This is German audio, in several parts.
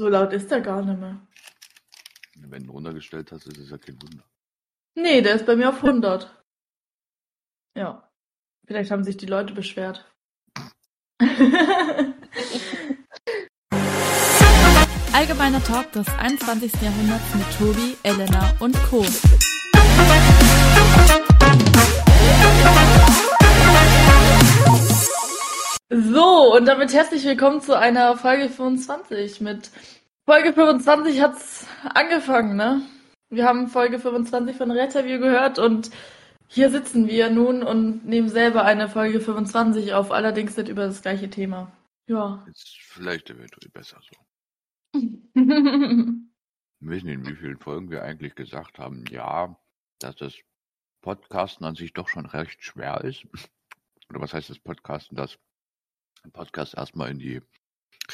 So laut ist er gar nicht mehr. Wenn du runtergestellt hast, ist es ja kein Wunder. Nee, der ist bei mir auf 100. Ja. Vielleicht haben sich die Leute beschwert. Allgemeiner Talk des 21. Jahrhunderts mit Tobi, Elena und Co. So, und damit herzlich willkommen zu einer Folge 25. Mit Folge 25 hat's angefangen, ne? Wir haben Folge 25 von Retterview gehört und hier sitzen wir nun und nehmen selber eine Folge 25 auf, allerdings nicht über das gleiche Thema. Ja. Ist vielleicht eventuell besser so. Wissen in wie vielen Folgen wir eigentlich gesagt haben, ja, dass das Podcasten an sich doch schon recht schwer ist. Oder was heißt das Podcasten? Das einen Podcast erstmal in die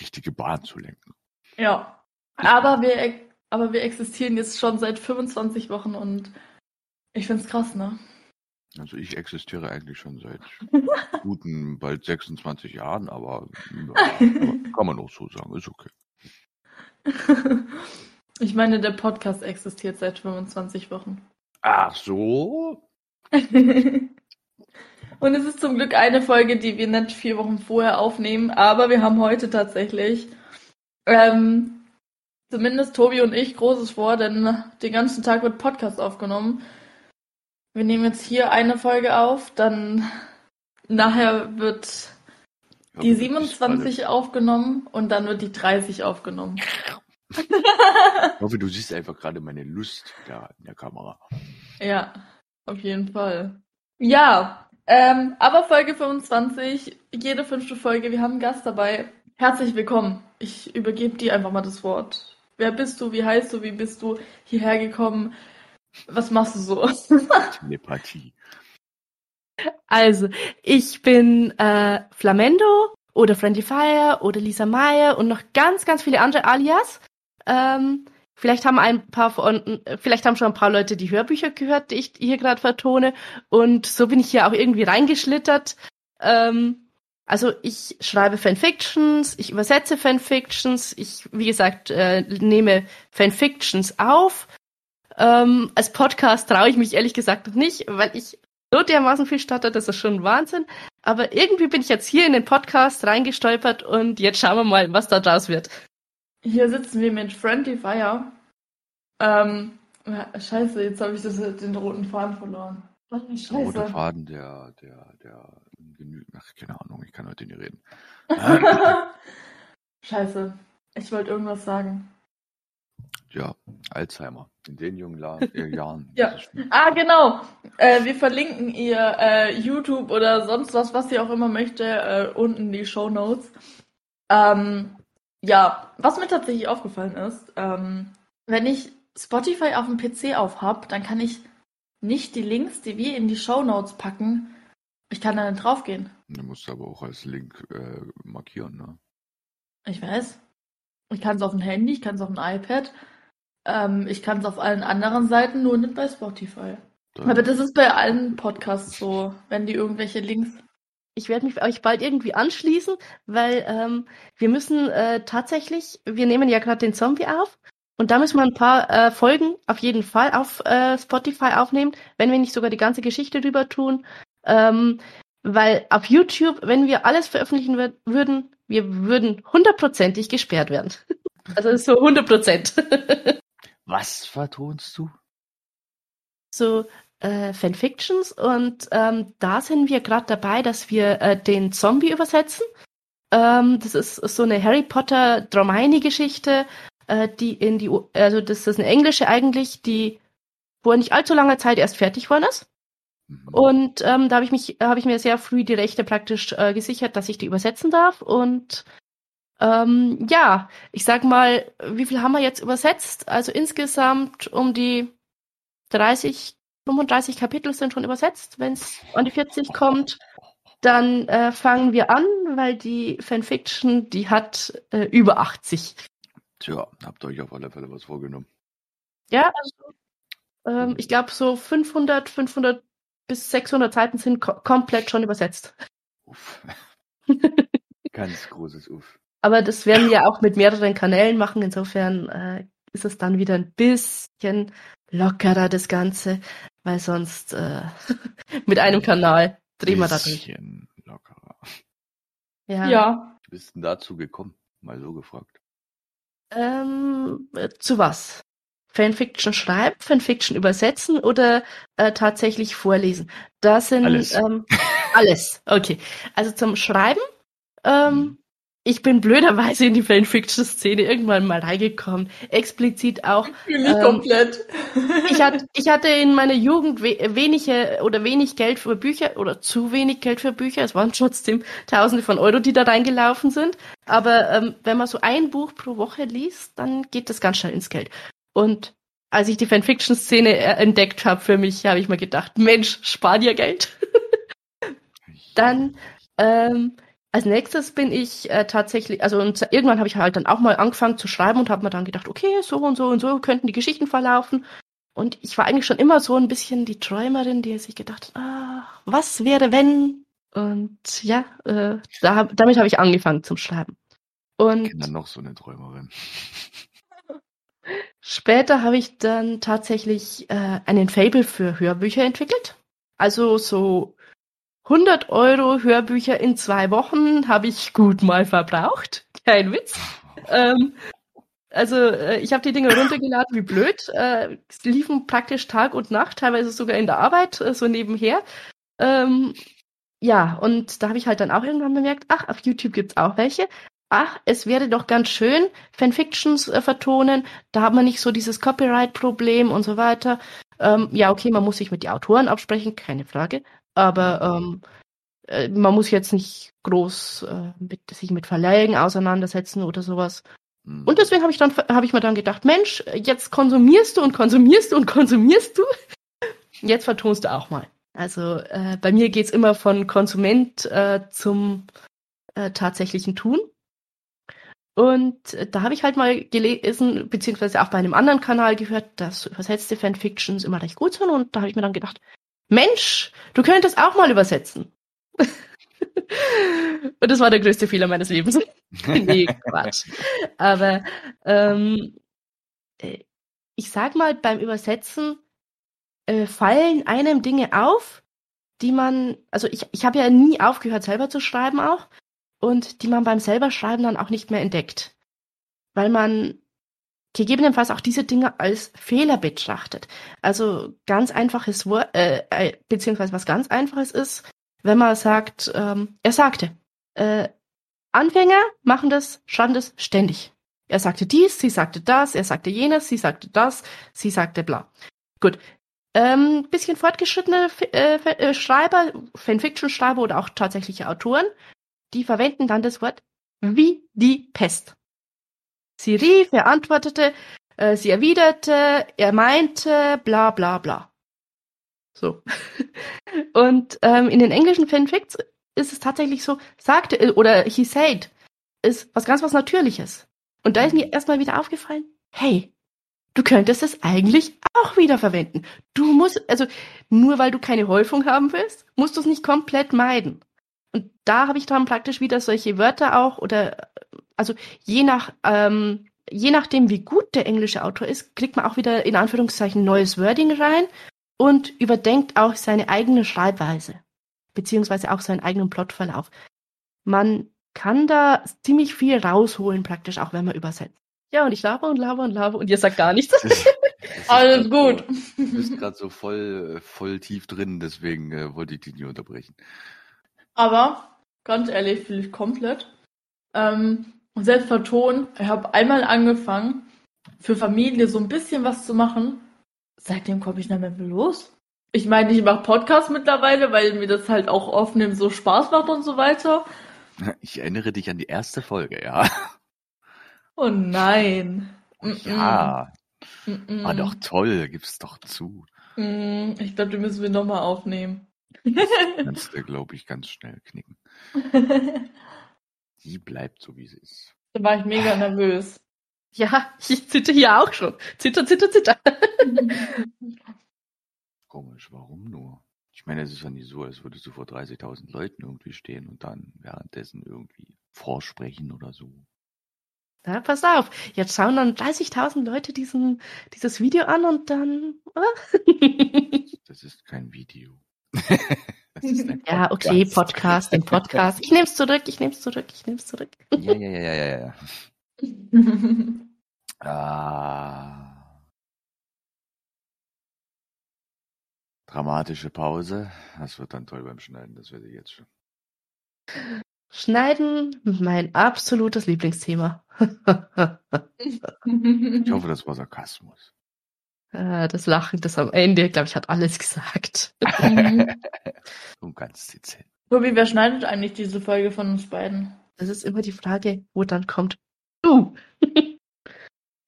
richtige Bahn zu lenken. Ja. Aber wir, aber wir existieren jetzt schon seit 25 Wochen und ich find's krass, ne? Also ich existiere eigentlich schon seit guten, bald 26 Jahren, aber, ja, kann man auch so sagen, ist okay. Ich meine, der Podcast existiert seit 25 Wochen. Ach so? Und es ist zum Glück eine Folge, die wir nicht vier Wochen vorher aufnehmen, aber wir haben heute tatsächlich, ähm, zumindest Tobi und ich, großes vor, denn den ganzen Tag wird Podcast aufgenommen. Wir nehmen jetzt hier eine Folge auf, dann nachher wird die 27 aufgenommen und dann wird die 30 aufgenommen. Ich hoffe, du siehst einfach gerade meine Lust da in der Kamera. Ja, auf jeden Fall. Ja, ähm, aber Folge 25, jede fünfte Folge, wir haben einen Gast dabei. Herzlich willkommen. Ich übergebe dir einfach mal das Wort. Wer bist du? Wie heißt du? Wie bist du hierher gekommen? Was machst du so? Telepathie. Also, ich bin äh, Flamendo oder Friendly Fire oder Lisa Meyer und noch ganz, ganz viele andere Alias. Ähm, Vielleicht haben ein paar von, vielleicht haben schon ein paar Leute die Hörbücher gehört, die ich hier gerade vertone. Und so bin ich hier auch irgendwie reingeschlittert. Ähm, also ich schreibe Fanfictions, ich übersetze Fanfictions, ich, wie gesagt, äh, nehme Fanfictions auf. Ähm, als Podcast traue ich mich ehrlich gesagt noch nicht, weil ich so dermaßen viel stotter, das ist schon Wahnsinn. Aber irgendwie bin ich jetzt hier in den Podcast reingestolpert und jetzt schauen wir mal, was da draus wird. Hier sitzen wir mit Friendly Fire. Ähm, scheiße, jetzt habe ich das, den roten Faden verloren. Scheiße. Der rote Faden, der, der, der genügt. Ach, keine Ahnung, ich kann heute nicht reden. scheiße. Ich wollte irgendwas sagen. Ja, Alzheimer. In den jungen La äh, Jahren. ja. Ah, genau. Äh, wir verlinken ihr äh, YouTube oder sonst was, was ihr auch immer möchte, äh, unten in die Show Notes. Ähm, ja, was mir tatsächlich aufgefallen ist, ähm, wenn ich Spotify auf dem PC aufhab, dann kann ich nicht die Links, die wir in die Show Notes packen, ich kann da nicht draufgehen. Du musst aber auch als Link äh, markieren, ne? Ich weiß. Ich kann es auf dem Handy, ich kann es auf dem iPad, ähm, ich kann es auf allen anderen Seiten, nur nicht bei Spotify. Dann aber das ist bei allen Podcasts so, wenn die irgendwelche Links ich werde mich euch bald irgendwie anschließen, weil ähm, wir müssen äh, tatsächlich, wir nehmen ja gerade den Zombie auf und da müssen wir ein paar äh, Folgen auf jeden Fall auf äh, Spotify aufnehmen, wenn wir nicht sogar die ganze Geschichte drüber tun. Ähm, weil auf YouTube, wenn wir alles veröffentlichen würden, wir würden hundertprozentig gesperrt werden. also so 100 Prozent. Was vertonst du? So äh, Fanfictions und ähm, da sind wir gerade dabei, dass wir äh, den Zombie übersetzen. Ähm, das ist so eine Harry Potter Dromini-Geschichte, äh, die in die, also das ist eine englische eigentlich, die vor nicht allzu langer Zeit erst fertig worden ist. Mhm. Und ähm, da habe ich mich, habe ich mir sehr früh die Rechte praktisch äh, gesichert, dass ich die übersetzen darf. Und ähm, ja, ich sag mal, wie viel haben wir jetzt übersetzt? Also insgesamt um die 30 35 Kapitel sind schon übersetzt. Wenn es an die 40 kommt, dann äh, fangen wir an, weil die Fanfiction, die hat äh, über 80. Tja, habt euch auf alle Fälle was vorgenommen. Ja, also ähm, ich glaube so 500, 500 bis 600 Seiten sind ko komplett schon übersetzt. Uff. Ganz großes Uff. Aber das werden wir auch mit mehreren Kanälen machen. Insofern äh, ist es dann wieder ein bisschen lockerer, das Ganze, weil sonst äh, mit einem Kanal drehen wir da durch. Bisschen lockerer. Ja. Ja. Wie bist denn dazu gekommen? Mal so gefragt. Ähm, äh, zu was? Fanfiction schreiben, Fanfiction übersetzen oder äh, tatsächlich vorlesen? Das sind Alles. Ähm, alles. Okay. Also zum Schreiben. Ähm, Mhm. Ich bin blöderweise in die Fanfiction-Szene irgendwann mal reingekommen. Explizit auch. Fühle ich Ähm, komplett. Ich, hat, ich hatte in meiner Jugend we wenige oder wenig Geld für Bücher oder zu wenig Geld für Bücher. Es waren trotzdem Tausende von Euro, die da reingelaufen sind. Aber ähm, wenn man so ein Buch pro Woche liest, dann geht das ganz schnell ins Geld. Und als ich die Fanfiction-Szene äh, entdeckt habe für mich, habe ich mir gedacht, Mensch, spar dir Geld. Dann ähm, als nächstes bin ich äh, tatsächlich, also und irgendwann habe ich halt dann auch mal angefangen zu schreiben und habe mir dann gedacht, okay, so und so und so könnten die Geschichten verlaufen. Und ich war eigentlich schon immer so ein bisschen die Träumerin, die sich gedacht hat, ah, was wäre wenn? Und ja, äh, da, damit habe ich angefangen zum Schreiben. Ich Und kenne dann noch so eine Träumerin. Später habe ich dann tatsächlich äh, einen Fable für Hörbücher entwickelt. Also so 100 Euro Hörbücher in zwei Wochen habe ich gut mal verbraucht. Kein Witz. Ähm, also äh, ich habe die Dinge runtergeladen wie blöd. Äh, es liefen praktisch Tag und Nacht, teilweise sogar in der Arbeit, äh, so nebenher. Ähm, ja, und da habe ich halt dann auch irgendwann bemerkt, ach, auf YouTube gibt's auch welche. Ach, es wäre doch ganz schön, Fanfictions äh, vertonen. Da hat man nicht so dieses Copyright-Problem und so weiter. Ähm, ja, okay, man muss sich mit den Autoren absprechen, keine Frage. Aber ähm, äh, man muss jetzt nicht groß äh, mit, sich mit Verleihen auseinandersetzen oder sowas. Mhm. Und deswegen habe ich dann habe ich mir dann gedacht, Mensch, jetzt konsumierst du und konsumierst du und konsumierst du. Jetzt vertonst du auch mal. Also äh, bei mir geht's immer von Konsument äh, zum äh, tatsächlichen Tun. Und äh, da habe ich halt mal gelesen, beziehungsweise auch bei einem anderen Kanal gehört, dass übersetzte Fanfictions immer recht gut sind. Und da habe ich mir dann gedacht, Mensch, du könntest auch mal übersetzen. und das war der größte Fehler meines Lebens. nee, Quatsch. Aber ähm, äh, ich sag mal, beim Übersetzen äh, fallen einem Dinge auf, die man, also ich, ich habe ja nie aufgehört, selber zu schreiben auch, und die man beim selber Schreiben dann auch nicht mehr entdeckt. Weil man gegebenenfalls auch diese Dinge als Fehler betrachtet. Also ganz einfaches Wort, äh, äh, beziehungsweise was ganz einfaches ist, wenn man sagt, ähm, er sagte, äh, Anfänger machen das, schreiben das ständig. Er sagte dies, sie sagte das, er sagte jenes, sie sagte das, sie sagte bla. Gut. Ähm, bisschen fortgeschrittene äh, äh, Schreiber, Fanfiction-Schreiber oder auch tatsächliche Autoren, die verwenden dann das Wort wie die Pest. Sie rief, er antwortete, äh, sie erwiderte, er meinte, bla bla bla. So. Und ähm, in den englischen Fanfics ist es tatsächlich so, sagte äh, oder he said, ist was ganz was Natürliches. Und da ist mir erstmal wieder aufgefallen, hey, du könntest es eigentlich auch wieder verwenden. Du musst, also nur weil du keine Häufung haben willst, musst du es nicht komplett meiden. Und da habe ich dann praktisch wieder solche Wörter auch oder also je nach ähm, je nachdem wie gut der englische Autor ist, kriegt man auch wieder in Anführungszeichen neues Wording rein und überdenkt auch seine eigene Schreibweise beziehungsweise auch seinen eigenen Plotverlauf. Man kann da ziemlich viel rausholen praktisch auch wenn man übersetzt. Ja und ich laber und laber und laber und ihr sagt gar nichts. Alles gut. So, du bist gerade so voll, äh, voll tief drin, deswegen äh, wollte ich dich nicht unterbrechen. Aber ganz ehrlich, fühle ich komplett. Ähm, und selbst vertonen, ich habe einmal angefangen, für Familie so ein bisschen was zu machen. Seitdem komme ich nicht mehr los. Ich meine, ich mache Podcasts mittlerweile, weil mir das halt auch aufnehmen so Spaß macht und so weiter. Ich erinnere dich an die erste Folge, ja. Oh nein. Mm-mm. Ja, Mm-mm. war doch toll, gib's doch zu. Mm, Ich glaube, die müssen wir nochmal aufnehmen. Kannst du, glaube ich, ganz schnell knicken. Die bleibt so, wie sie ist. da war ich mega nervös. Ja, ich zitter hier auch schon. Zitter, zitter, zitter. Komisch, warum nur? Ich meine, es ist ja nicht so, als würdest du vor 30.000 Leuten irgendwie stehen und dann währenddessen irgendwie vorsprechen oder so. Na, pass auf, jetzt schauen dann 30.000 Leute diesen, dieses Video an und dann. Das ist kein Video. Ja, okay, Podcast, den Podcast. Ich nehm's zurück, ich nehm's zurück, ich nehm's zurück. Ja, ja, ja, ja, ja, ja. Ah. Dramatische Pause. Das wird dann toll beim Schneiden, das werde ich jetzt schon. Schneiden, mein absolutes Lieblingsthema. Ich hoffe, das war Sarkasmus. Äh, das Lachen, das am Ende, glaube ich, hat alles gesagt. Und ganz dezent. Tobi, wer schneidet eigentlich diese Folge von uns beiden? Das ist immer die Frage, wo dann kommt. Du!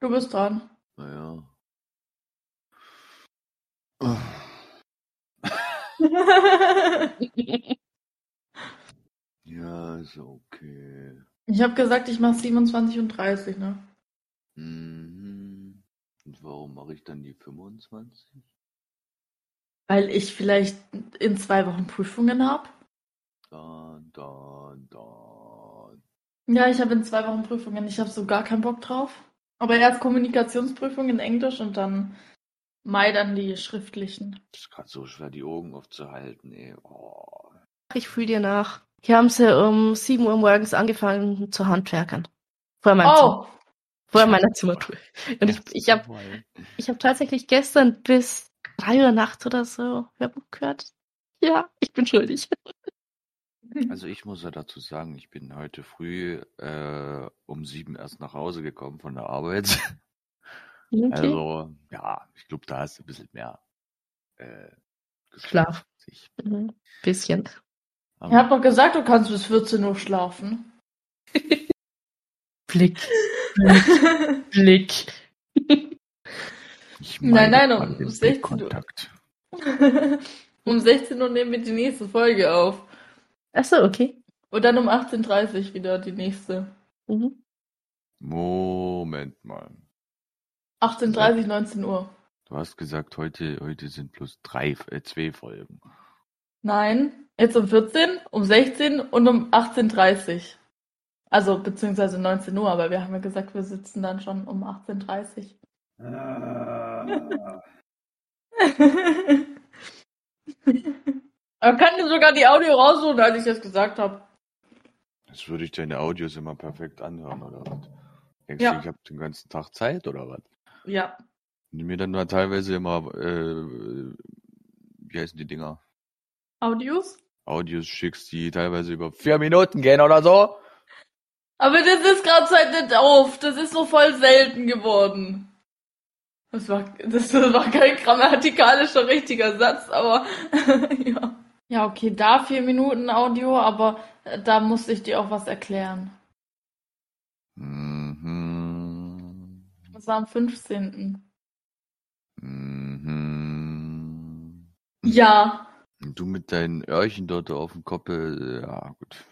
Du bist dran. Naja. Ja, ist okay. Ich habe gesagt, ich mache 27 und 30, ne? Mhm. Und warum mache ich dann die 25? Weil ich vielleicht in zwei Wochen Prüfungen habe. Da, da, da. Ja, ich habe in zwei Wochen Prüfungen. Ich habe so gar keinen Bock drauf. Aber erst Kommunikationsprüfung in Englisch und dann Mai dann die schriftlichen. Das ist gerade so schwer, die Augen aufzuhalten, ey. Oh. Ich fühle dir nach. Hier haben sie um 7 Uhr morgens angefangen zu handwerkern. Vor meinem Oh, Zimmer. Vor meiner Zimmertour. Und ich, ich habe ich hab tatsächlich gestern bis 3 Uhr nachts oder so Werbung gehört. Ja, ich bin schuldig. Also ich muss ja dazu sagen, ich bin heute früh äh, um sieben erst nach Hause gekommen von der Arbeit. Okay. Also, ja, ich glaube, da ist ein bisschen mehr äh, Schlaf. Ich, Mhm. Bisschen. ich habe doch gesagt, du kannst bis 14 Uhr schlafen. Blick. Blick. Blick. ich Nein, nein, gerade um den 16 Uhr. Um 16 Uhr nehmen wir die nächste Folge auf. Achso, okay. Und dann um 18.30 Uhr wieder die nächste. Mhm. Moment mal. 18.30 Uhr, 19 Uhr. Du hast gesagt, heute, heute sind plus drei, äh, zwei Folgen. Nein, jetzt um 14, um 16 und um 18.30 Uhr. Also beziehungsweise 19 Uhr, aber wir haben ja gesagt, wir sitzen dann schon um 18.30 Uhr. Er kann dir sogar die Audio rausholen, als ich das gesagt habe. Jetzt würde ich deine Audios immer perfekt anhören, oder was? Denkst Ja. du, ich habe den ganzen Tag Zeit, oder was? Ja. Und mir dann mal teilweise immer, äh, wie heißen die Dinger? Audios? Audios schickst, die teilweise über vier Minuten gehen oder so. Aber das ist gerade Zeit nicht auf. Das ist so voll selten geworden. Das war, das war kein grammatikalischer richtiger Satz, aber ja. Ja, okay, da vier Minuten Audio, aber äh, da musste ich dir auch was erklären. Mhm. Das war am 15. Mhm. Ja. Und Du mit deinen Öhrchen dort auf dem Kopf, ja gut.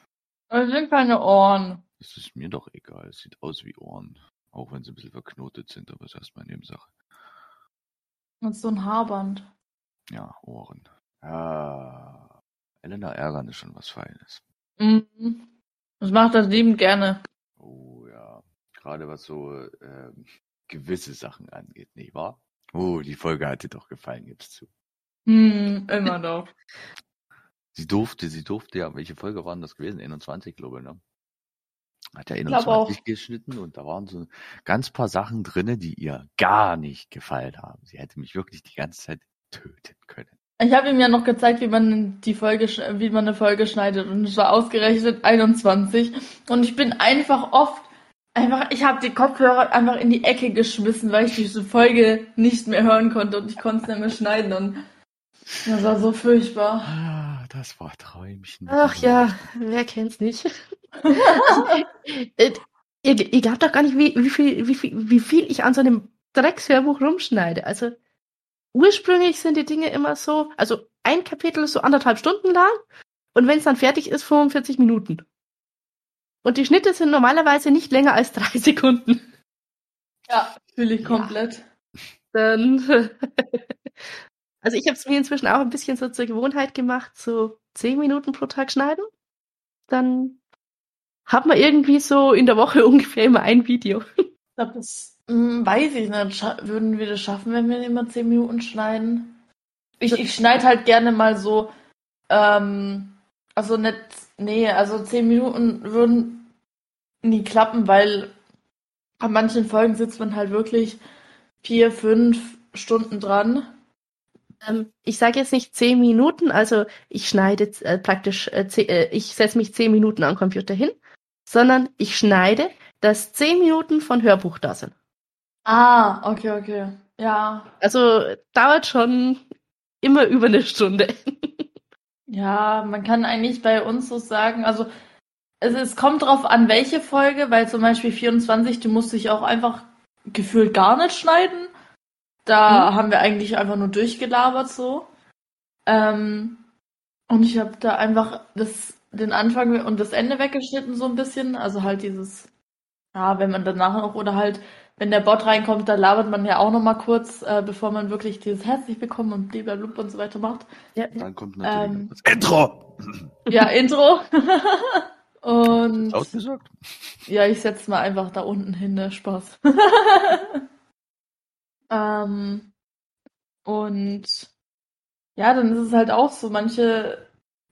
Das sind keine Ohren. Das ist mir doch egal. Es sieht aus wie Ohren. Auch wenn sie ein bisschen verknotet sind, aber es ist erstmal Nebensache. Und so ein Haarband. Ja, Ohren. Ja. Elena ärgern ist schon was Feines. Mhm. Das macht er liebend gerne. Oh ja. Gerade was so ähm, gewisse Sachen angeht, nicht wahr? Oh, die Folge hat dir doch gefallen, gib's zu. Hm, immer doch. Sie durfte, sie durfte ja, welche Folge waren das gewesen? 21, glaube ich, ne? Hat ja glaub auch. 21 geschnitten und da waren so ganz paar Sachen drinne, die ihr gar nicht gefallen haben. Sie hätte mich wirklich die ganze Zeit töten können. Ich habe ihm ja noch gezeigt, wie man die Folge, sch- wie man eine Folge schneidet und es war ausgerechnet 21 und ich bin einfach oft einfach, ich habe die Kopfhörer einfach in die Ecke geschmissen, weil ich diese Folge nicht mehr hören konnte und ich konnte es nicht mehr schneiden und das war so furchtbar. Ah, das war Träumchen. Ach ja, wer kennt's nicht? Äh, ihr, ihr glaubt doch gar nicht, wie, wie, viel, wie, viel, wie viel ich an so einem Dreckshörbuch rumschneide. Also ursprünglich sind die Dinge immer so, also ein Kapitel ist so anderthalb Stunden lang und wenn es dann fertig ist, 45 Minuten. Und die Schnitte sind normalerweise nicht länger als drei Sekunden. Ja, fühle ich Ja. komplett. Dann, also ich habe es mir inzwischen auch ein bisschen so zur Gewohnheit gemacht, so zehn Minuten pro Tag schneiden. Dann hat man irgendwie so in der Woche ungefähr immer ein Video. Ich glaube, das hm, weiß ich nicht. Würden wir das schaffen, wenn wir immer zehn Minuten schneiden? Ich, ich schneide halt gerne mal so, ähm, also nicht, nee, also zehn Minuten würden nie klappen, weil an manchen Folgen sitzt man halt wirklich vier, fünf Stunden dran. Ähm, ich sage jetzt nicht zehn Minuten, also ich schneide äh, praktisch, äh, äh, ich setze mich zehn Minuten am Computer hin, sondern ich schneide, dass zehn Minuten von Hörbuch da sind. Ah, okay, okay. Ja. Also dauert schon immer über eine Stunde. ja, man kann eigentlich bei uns so sagen, also es, es kommt drauf an, welche Folge, weil zum Beispiel 24, du musst dich auch einfach gefühlt gar nicht schneiden. Da mhm. haben wir eigentlich einfach nur durchgelabert so. Ähm, und ich habe da einfach das, den Anfang und das Ende weggeschnitten so ein bisschen. Also halt dieses, ja, wenn man danach noch oder halt, wenn der Bot reinkommt, da labert man ja auch noch mal kurz, äh, bevor man wirklich dieses herzlich willkommen und blablabla und so weiter macht. Ja. Dann kommt natürlich ähm, das Intro. Ja, Intro. und ausgesucht? Ja, ich setze mal einfach da unten hin, ne? Spaß. Ähm, und ja, dann ist es halt auch so, manche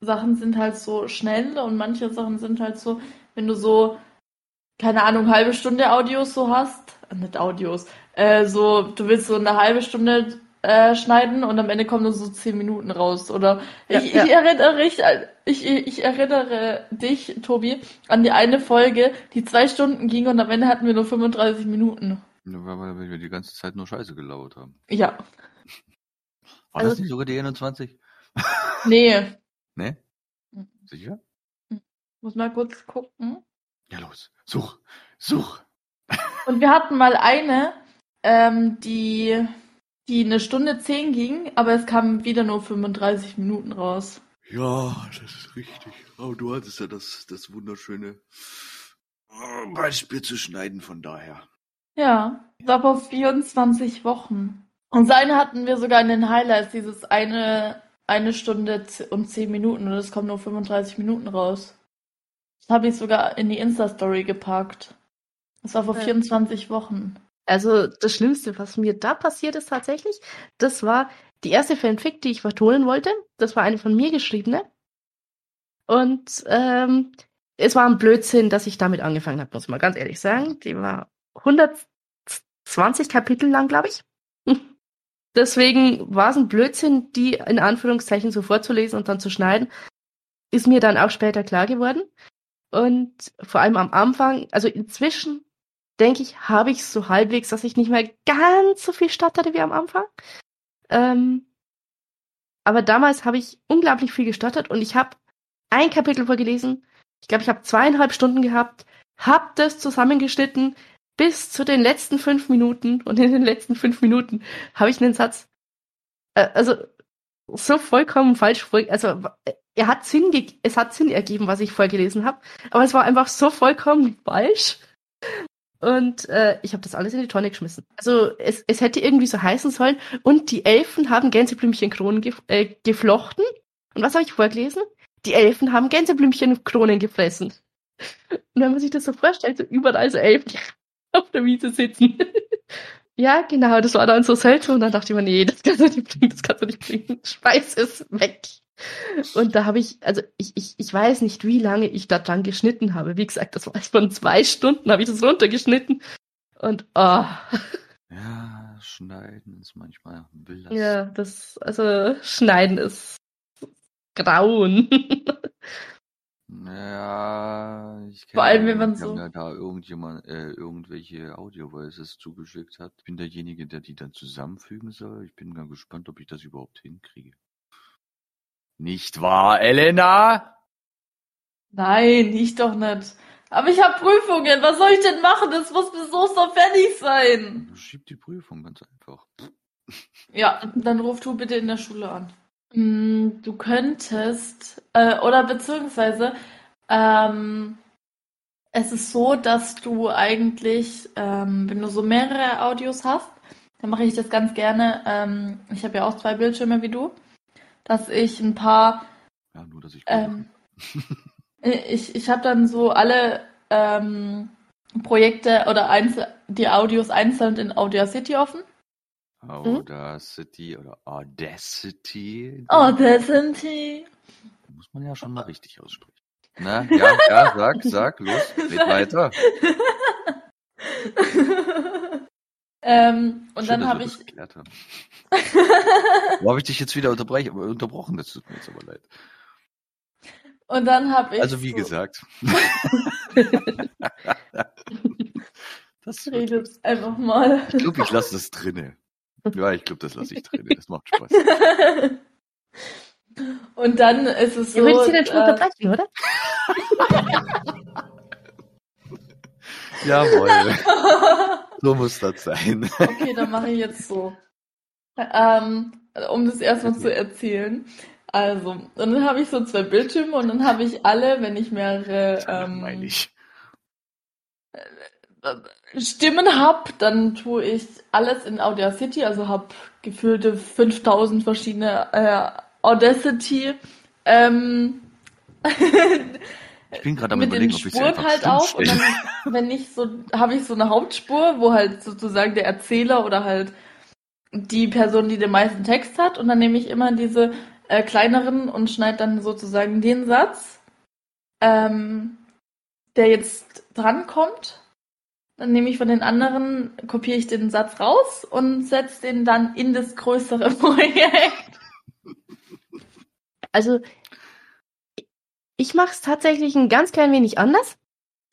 Sachen sind halt so schnell und manche Sachen sind halt so, wenn du so, keine Ahnung, halbe Stunde Audios so hast, äh, nicht Audios, äh, so, du willst so eine halbe Stunde äh, schneiden und am Ende kommen nur so zehn Minuten raus. Oder ja, ich, ja. ich, erinnere ich, ich, ich erinnere dich, Tobi, an die eine Folge, die zwei Stunden ging und am Ende hatten wir nur 35 Minuten. Ja, weil wir die ganze Zeit nur Scheiße gelauert haben. Ja. War also, das nicht sogar die 21? Nee. Nee? Hm. Sicher? Hm. Muss mal kurz gucken. Ja, los. Such. Such. Und wir hatten mal eine, ähm, die, die eine Stunde zehn ging, aber es kamen wieder nur 35 Minuten raus. Ja, das ist richtig. Oh, du hattest ja das, das wunderschöne Beispiel zu schneiden, von daher. Ja, war vor 24 Wochen. Und seine hatten wir sogar in den Highlights, dieses eine, eine Stunde und 10 Minuten und es kommen nur 35 Minuten raus. Das habe ich sogar in die Insta-Story gepackt. Das war vor ja. 24 Wochen. Also das Schlimmste, was mir da passiert ist tatsächlich, das war die erste Fanfic, die ich vertonen wollte. Das war eine von mir geschriebene. Und ähm, es war ein Blödsinn, dass ich damit angefangen habe, muss man ganz ehrlich sagen. Die war 120 Kapitel lang, glaube ich. Deswegen war es ein Blödsinn, die in Anführungszeichen so vorzulesen und dann zu schneiden. Ist mir dann auch später klar geworden. Und vor allem am Anfang, also inzwischen denke ich, habe ich so halbwegs, dass ich nicht mehr ganz so viel stotterte wie am Anfang. Ähm, aber damals habe ich unglaublich viel gestottert und ich habe ein Kapitel vorgelesen. Ich glaube, ich habe zweieinhalb Stunden gehabt, habe das zusammengeschnitten, bis zu den letzten fünf Minuten und in den letzten fünf Minuten habe ich einen Satz, äh, also so vollkommen falsch, also er hat Sinn, es hat Sinn ergeben, was ich vorgelesen habe, aber es war einfach so vollkommen falsch. Und äh, ich habe das alles in die Tonne geschmissen. Also es, es hätte irgendwie so heißen sollen, und die Elfen haben Gänseblümchenkronen gef äh, geflochten. Und was habe ich vorgelesen? Die Elfen haben Gänseblümchenkronen gefressen. Und wenn man sich das so vorstellt, so überall so Elfen, auf der Wiese sitzen. ja, genau, das war dann so seltsam und dann dachte ich mir, nee, das kannst du nicht bringen, das kannst du nicht bringen. Schmeiß es weg. Und da habe ich, also ich, ich, ich weiß nicht, wie lange ich da dran geschnitten habe. Wie gesagt, das war von zwei Stunden, habe ich das runtergeschnitten. Und oh. Ja, schneiden ist manchmal wild. Ja, das, also schneiden ist grauen. Ja, ich Vor allem, wenn man so. mir da irgendjemand, äh, irgendwelche Audio-Voices zugeschickt hat. Ich bin derjenige, der die dann zusammenfügen soll. Ich bin ganz gespannt, ob ich das überhaupt hinkriege. Nicht wahr, Elena? Nein, ich doch nicht. Aber ich habe Prüfungen. Was soll ich denn machen? Das muss bis Ostern fertig sein. Schieb die Prüfung ganz einfach. Ja, dann ruf du bitte in der Schule an. Hm, du könntest, äh, oder beziehungsweise, ähm, es ist so, dass du eigentlich, ähm, wenn du so mehrere Audios hast, dann mache ich das ganz gerne. Ähm, ich habe ja auch zwei Bildschirme wie du, dass ich ein paar. Ja, nur dass ich. Ähm, Ich, ich habe dann so alle ähm, Projekte oder einzel die Audios einzeln in Audacity offen. Audacity oder Audacity. Audacity. Muss man ja schon mal richtig aussprechen. Na, ja, ja, sag, sag, los, red weiter. ähm, und Schön, dann habe ich. Wo habe ich dich jetzt wieder unterbrechen, unterbrochen? Das tut mir jetzt aber leid. Und dann habe ich. Also wie so, gesagt. das Redet einfach mal. ich glaube, ich lasse das drinne. Ja, ich glaube, das lasse ich drinne. Das macht Spaß. Und dann ist es so. Ihr würdet sie schon äh, unterbrechen, oder? Jawohl. So muss das sein. Okay, dann mache ich jetzt so. Ähm, um das erstmal zu erzählen. Also, und dann habe ich so zwei Bildschirme und dann habe ich alle, wenn ich mehrere ähm, Langweilig. Stimmen habe, dann tue ich alles in Audacity, also habe gefühlte 5000 verschiedene äh, Audacity ähm, Ich bin gerade am mit den überlegen, ob ich Spuren halt auf und dann, wenn ich so, habe ich so eine Hauptspur, wo halt sozusagen der Erzähler oder halt die Person, die den meisten Text hat und dann nehme ich immer diese äh, kleineren und schneide dann sozusagen den Satz, ähm, der jetzt drankommt. Dann nehme ich von den anderen, kopiere ich den Satz raus und setze den dann in das größere Projekt. Also, ich mache es tatsächlich ein ganz klein wenig anders.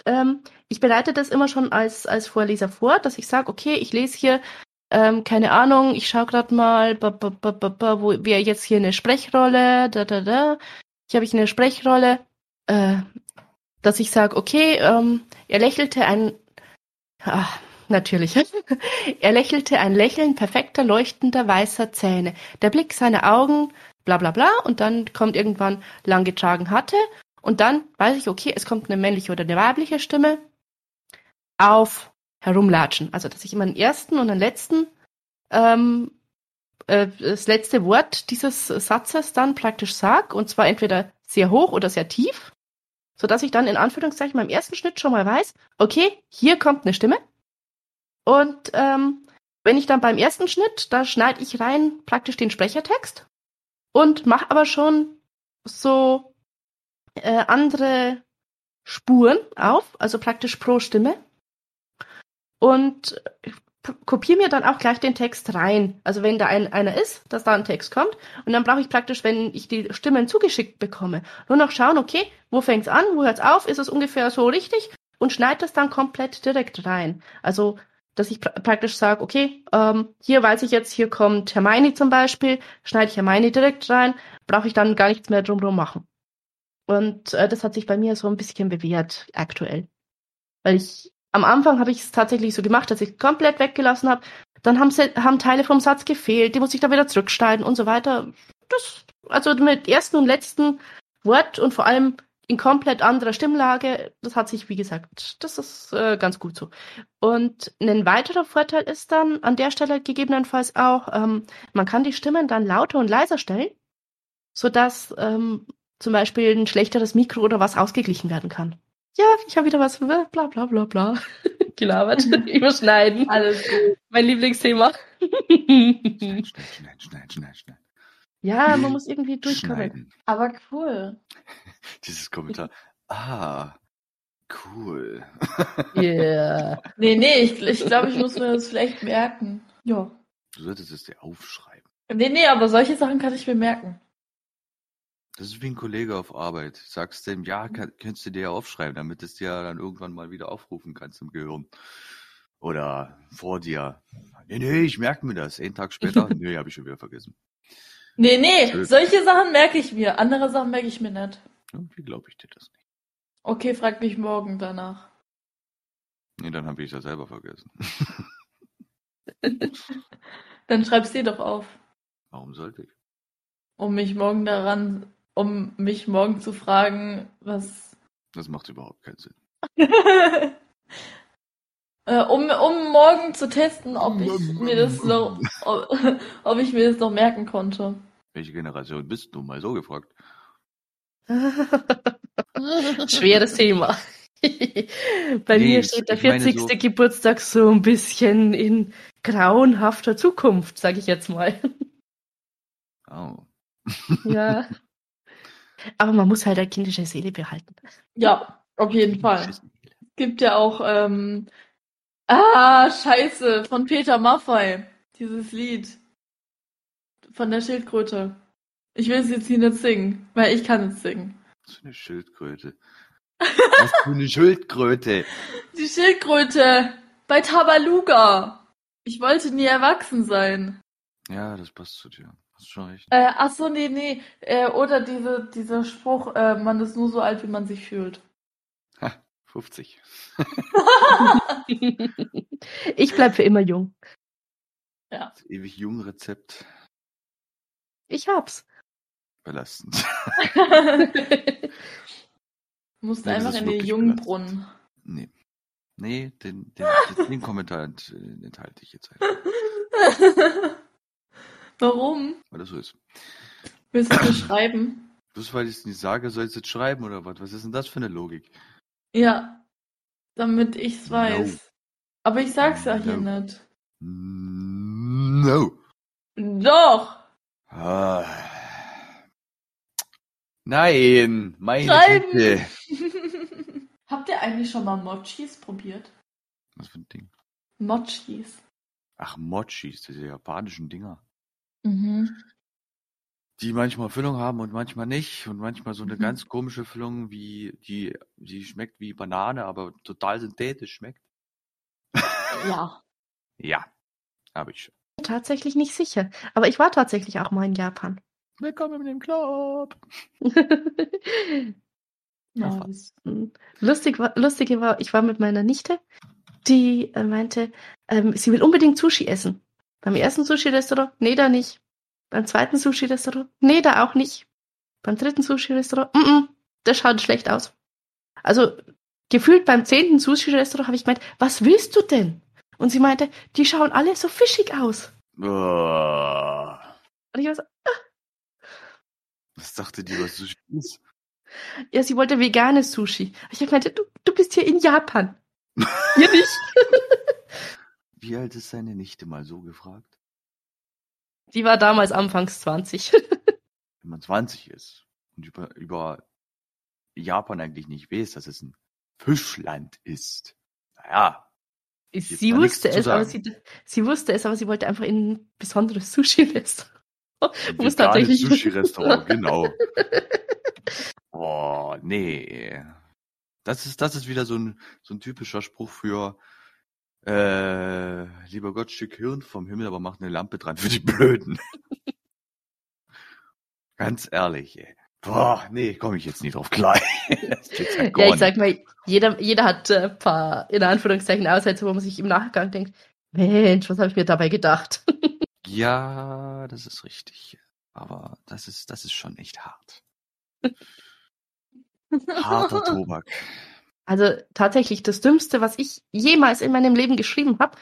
Ähm, ich bereite das immer schon als, als Vorleser vor, dass ich sage, okay, ich lese hier, ähm, keine Ahnung, ich schaue gerade mal, ba, ba, ba, wo wäre jetzt hier eine Sprechrolle, da, da, da. Hier habe ich eine Sprechrolle, äh, dass ich sage, okay, ähm, er lächelte ein, ah, natürlich, er lächelte ein Lächeln perfekter, leuchtender, weißer Zähne. Der Blick seiner Augen, bla bla bla, und dann kommt irgendwann lang getragen hatte, und dann weiß ich, okay, es kommt eine männliche oder eine weibliche Stimme auf herumlatschen. Also, dass ich immer den ersten und den letzten, ähm, äh, das letzte Wort dieses Satzes dann praktisch sag, und zwar entweder sehr hoch oder sehr tief, so dass ich dann in Anführungszeichen beim ersten Schnitt schon mal weiß, okay, hier kommt eine Stimme. Und ähm, wenn ich dann beim ersten Schnitt, da schneide ich rein praktisch den Sprechertext und mache aber schon so äh, andere Spuren auf, also praktisch pro Stimme. Und kopiere mir dann auch gleich den Text rein. Also wenn da ein, einer ist, dass da ein Text kommt. Und dann brauche ich praktisch, wenn ich die Stimmen zugeschickt bekomme, nur noch schauen, okay, wo fängt's an, wo hört's auf, ist es ungefähr so richtig und schneide das dann komplett direkt rein. Also dass ich pra praktisch sage, okay, ähm, hier weiß ich jetzt, hier kommt Hermione zum Beispiel, schneide ich Hermione direkt rein, brauche ich dann gar nichts mehr drumherum machen. Und äh, das hat sich bei mir so ein bisschen bewährt aktuell. Weil ich, am Anfang habe ich es tatsächlich so gemacht, dass ich komplett weggelassen habe. Dann haben, haben Teile vom Satz gefehlt, die muss ich da wieder zurückschneiden und so weiter. Das, also mit ersten und letzten Wort und vor allem in komplett anderer Stimmlage, das hat sich, wie gesagt, das ist äh, ganz gut so. Und ein weiterer Vorteil ist dann an der Stelle gegebenenfalls auch, ähm, man kann die Stimmen dann lauter und leiser stellen, sodass ähm, zum Beispiel ein schlechteres Mikro oder was ausgeglichen werden kann. Ja, ich habe wieder was, bla bla bla bla, gelabert, überschneiden. Alles gut. Mein Lieblingsthema. Schneiden, schneiden, schneiden, schneiden, schneiden, ja, man muss irgendwie durchkommen. Schneiden. Aber cool. Dieses Kommentar. Ah, cool. Yeah. Nee, nee, ich, ich glaube, ich muss mir das vielleicht merken. Ja. Du solltest es dir aufschreiben. Nee, nee, aber solche Sachen kann ich mir merken. Das ist wie ein Kollege auf Arbeit. Sagst dem, ja, kann, kannst du dir ja aufschreiben, damit es dir dann irgendwann mal wieder aufrufen kannst im Gehirn. Oder vor dir. Nee, nee, ich merke mir das. Einen Tag später, nee, habe ich schon wieder vergessen. Nee, nee, Schön. solche Sachen merke ich mir. Andere Sachen merke ich mir nicht. Irgendwie glaube ich dir das nicht. Okay, frag mich morgen danach. Nee, dann habe ich das selber vergessen. Dann schreib's dir doch auf, Warum sollte ich? um mich morgen daran, um mich morgen zu fragen, was. Das macht überhaupt keinen Sinn. äh, um, um morgen zu testen, ob ich mir das noch, ob, ob ich mir das noch merken konnte. Welche Generation bist du? Mal so gefragt. Schweres Thema. Bei Nee, mir steht der ich meine 40. so- Geburtstag so ein bisschen in grauenhafter Zukunft, sage ich jetzt mal. Oh. Ja. Aber man muss halt eine kindische Seele behalten. Ja, auf jeden Fall. Es gibt ja auch, ähm, ah, scheiße, von Peter Maffay, dieses Lied. Von der Schildkröte. Ich will es jetzt hier nicht singen, weil ich kann es singen. Was für eine Schildkröte. Was für eine Schildkröte. Die Schildkröte bei Tabaluga. Ich wollte nie erwachsen sein. Ja, das passt zu dir. Recht. Äh, ach so, nee, nee. Äh, oder diese, dieser Spruch, äh, man ist nur so alt, wie man sich fühlt. 50. Ich bleib für immer jung. Das ewig jung Rezept. Ich hab's. Belastend. Musst Nee, einfach in den wirklich Jungbrunnen. Nee. Nee, den, den, den Kommentar ent, enthalte ich jetzt einfach, Warum? weil das so ist. Willst du das schreiben? Bloß weil ich es nicht sage, soll ich es jetzt schreiben oder was? Was ist denn das für eine Logik? Ja, damit ich's weiß. Aber ich sag's ja hier No. nicht. No. Doch! Ah. Nein, meine Schreiben! Güte. Habt ihr eigentlich schon mal Mochis probiert? Was für ein Ding? Mochis. Ach, Mochis, diese japanischen Dinger. Mhm. Die manchmal Füllung haben und manchmal nicht. Und manchmal so eine Mhm. ganz komische Füllung, wie die, die schmeckt wie Banane, aber total synthetisch schmeckt. Ja. Ja, habe ich schon. Tatsächlich nicht sicher. Aber ich war tatsächlich auch mal in Japan. Willkommen im Club. Nice. Lustig war, lustige war, ich war mit meiner Nichte, die äh, meinte, ähm, sie will unbedingt Sushi essen. Beim ersten Sushi-Restaurant, nee, da nicht. Beim zweiten Sushi-Restaurant, nee, da auch nicht. Beim dritten Sushi-Restaurant, mm -mm, das schaut schlecht aus. Also gefühlt beim zehnten Sushi-Restaurant habe ich gemeint, was willst du denn? Und sie meinte, die schauen alle so fischig aus. Oh. Und ich war so, Was dachte die, was Sushi ist? ja, sie wollte veganes Sushi. Ich meinte, du, du bist hier in Japan. Hier nicht. Wie alt ist seine Nichte mal so gefragt? Die war damals anfangs 20. Wenn man 20 ist und über, über Japan eigentlich nicht weiß, dass es ein Fischland ist. Naja, Sie wusste es, aber sie, sie wusste es, aber sie wollte einfach in ein besonderes Sushi-Restaurant. ein Wo es tatsächlich- Sushi-Restaurant, genau. Oh, nee. Das ist, das ist wieder so ein, so ein typischer Spruch für, äh, lieber Gott, schick Hirn vom Himmel, aber mach eine Lampe dran für die Blöden. Ganz ehrlich, ey. Boah, nee, komme ich jetzt nicht drauf klar. Geht's ja ich sag mal, jeder, jeder hat äh, ein paar, in Anführungszeichen, Aussätze, wo man sich im Nachgang denkt, Mensch, was habe ich mir dabei gedacht? Ja, das ist richtig. Aber das ist, das ist schon echt hart. Harter Tobak. Also tatsächlich, das Dümmste, was ich jemals in meinem Leben geschrieben habe,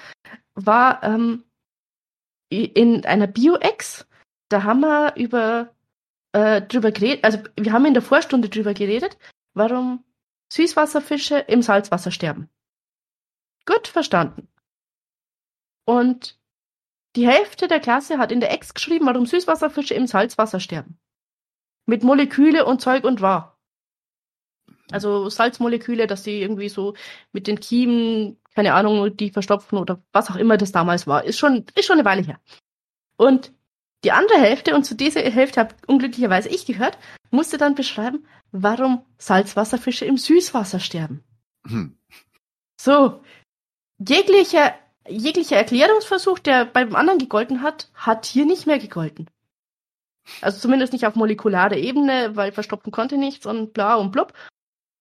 war ähm, in einer Bio-Ex. Da haben wir über äh, drüber geredet, also wir haben in der Vorstunde drüber geredet, warum Süßwasserfische im Salzwasser sterben. Gut verstanden. Und die Hälfte der Klasse hat in der Ex geschrieben, warum Süßwasserfische im Salzwasser sterben. Mit Moleküle und Zeug und wahr. Also Salzmoleküle, dass die irgendwie so mit den Kiemen, keine Ahnung, die verstopfen oder was auch immer das damals war. Ist schon, ist schon eine Weile her. Und die andere Hälfte, und zu dieser Hälfte habe unglücklicherweise ich gehört, musste dann beschreiben, warum Salzwasserfische im Süßwasser sterben. Hm. So, jeglicher, jeglicher Erklärungsversuch, der beim anderen gegolten hat, hat hier nicht mehr gegolten. Also zumindest nicht auf molekularer Ebene, weil verstopfen konnte nichts und bla und blub.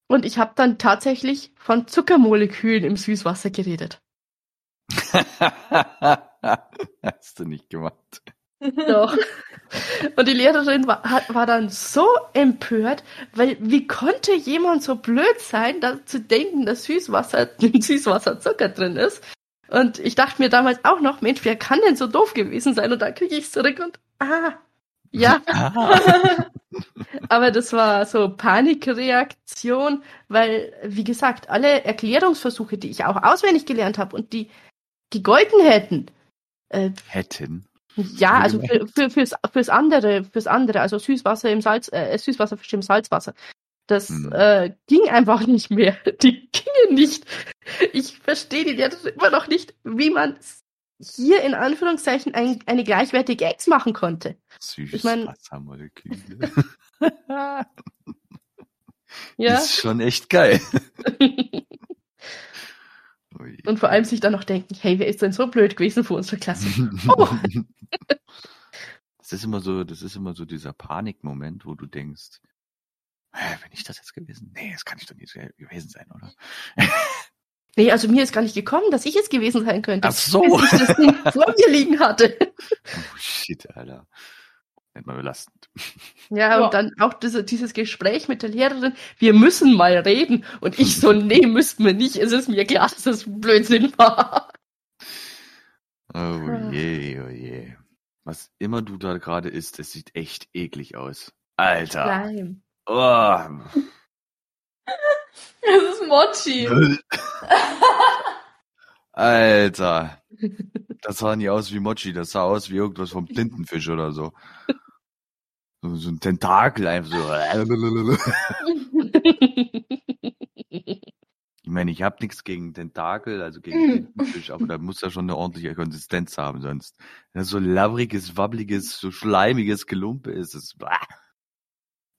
Und ich habe dann tatsächlich von Zuckermolekülen im Süßwasser geredet. Hast du nicht gemacht. Doch. Und die Lehrerin war, hat, war dann so empört, weil wie konnte jemand so blöd sein, da zu denken, dass Süßwasser, in Süßwasser Zucker drin ist? Und ich dachte mir damals auch noch, Mensch, wer kann denn so doof gewesen sein? Und dann kriege ich es zurück und ah, ja. Ah. Aber das war so Panikreaktion, weil, wie gesagt, alle Erklärungsversuche, die ich auch auswendig gelernt habe und die gegolten hätten, äh, Hätten. ja, also für, für, fürs, fürs andere, fürs andere, also Süßwasser im Salz, äh, Süßwasserfisch im Salzwasser. Das Hm. äh, ging einfach nicht mehr. Die gingen nicht. Ich verstehe die Lehrerin immer noch nicht, wie man hier in Anführungszeichen ein, eine gleichwertige Ex machen konnte. Süßes mein- Ja. Ist schon echt geil. Und vor allem sich dann noch denken, hey, wer ist denn so blöd gewesen für unsere Klasse? Oh. Das ist immer so, das ist immer so dieser Panikmoment, wo du denkst, bin ich das jetzt gewesen? Nee, das kann ich doch nicht gewesen sein, oder? Nee, also mir ist gar nicht gekommen, dass ich es gewesen sein könnte. Ach so. Bis ich das Ding vor mir liegen hatte. Oh shit, Alter. Man belastend. Ja, Ja. und dann auch diese, dieses Gespräch mit der Lehrerin, wir müssen mal reden. Und ich so, nee, müssten wir nicht. Es ist mir klar, dass das Blödsinn war. Oh je, oh je. Was immer du da gerade isst, es sieht echt eklig aus. Alter. Nein. Oh. Es ist Mochi. Alter. Das sah nie aus wie Mochi, das sah aus wie irgendwas vom Tintenfisch oder so. So, so ein Tentakel einfach so. Ich meine, ich habe nichts gegen Tentakel, also gegen Tintenfisch, aber da muss ja schon eine ordentliche Konsistenz haben, sonst. Wenn das so labbriges, wabbliges, so schleimiges Gelumpe ist, das,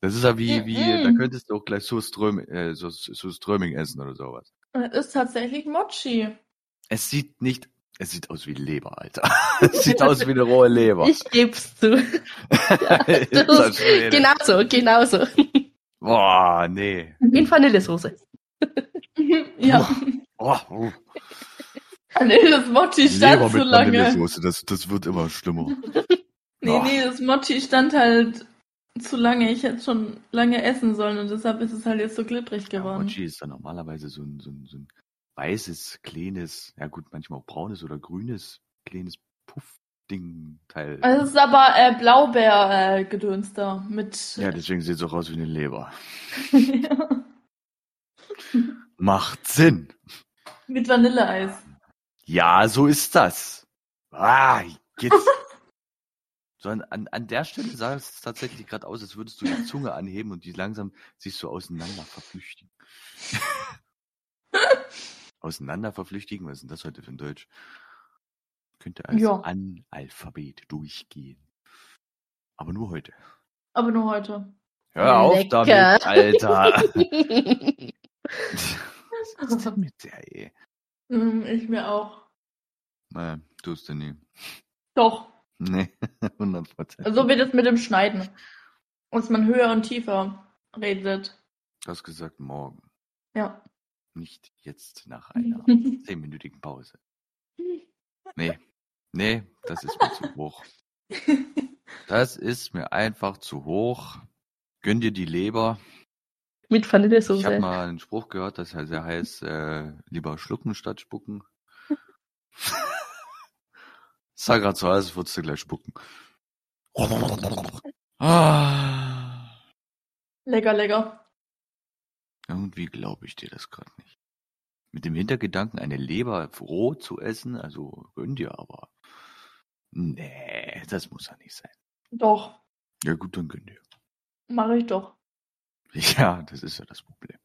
das ist ja wie, wie, da Mhm. könntest du auch gleich so, Ström, äh, so, so Ströming essen oder sowas. Es ist tatsächlich Mochi. Es sieht nicht, es sieht aus wie Leber, Alter. Es sieht aus wie eine rohe Leber. Ich geb's zu. Alter das- Schwede. Genau so, genau so. Boah, nee. In Vanillesoße. ja. Oh, oh. Nee, das Mochi stand Leber zu mit lange. Vanillesoße, das, das wird immer schlimmer. Nee, Oh. nee, das Mochi stand halt zu lange. Ich hätte schon lange essen sollen und deshalb ist es halt jetzt so glitterig Ja, geworden. Mochi ist dann normalerweise so ein, so, ein, so ein weißes, kleines, ja gut, manchmal auch braunes oder grünes, kleines Puff-Ding-Teil. Also es ist aber äh, Blaubeer-Gedöns da mit. ja, deswegen sieht es auch aus wie eine Leber. Ja. Macht Sinn. mit Vanilleeis. Ja, so ist das. Ah, jetzt. So an, an, an der Stelle sah es tatsächlich gerade aus, als würdest du die Zunge anheben und die langsam sich so auseinander verflüchtigen. auseinander verflüchtigen? Was ist denn das heute für ein Deutsch? Könnte als Ja. Analphabet durchgehen. Aber nur heute. Aber nur heute. Hör auf Lecker. damit, Alter. Was ist denn mit der, ey? Mm, Ich mir auch. Naja, tust du nie. Doch. Nee, 100 Prozent. So wird es mit dem Schneiden. Dass man höher und tiefer redet. Du hast gesagt morgen, Ja. Nicht jetzt nach einer zehnminütigen Pause. Nee, nee, das ist mir zu hoch. Das ist mir einfach zu hoch. Gönn dir die Leber. Mit Ich habe Vanillesoße. mal einen Spruch gehört, das heißt, der heißt äh, lieber schlucken statt spucken. Sah grad so als würdest du gleich spucken. Ah, lecker, lecker. Irgendwie glaube ich dir das gerade nicht. Mit dem Hintergedanken, eine Leber roh zu essen, also gönn dir aber. Nee, das muss ja nicht sein. Doch. Ja gut, dann gönn dir. Mache ich doch. Ja, das ist ja das Problem.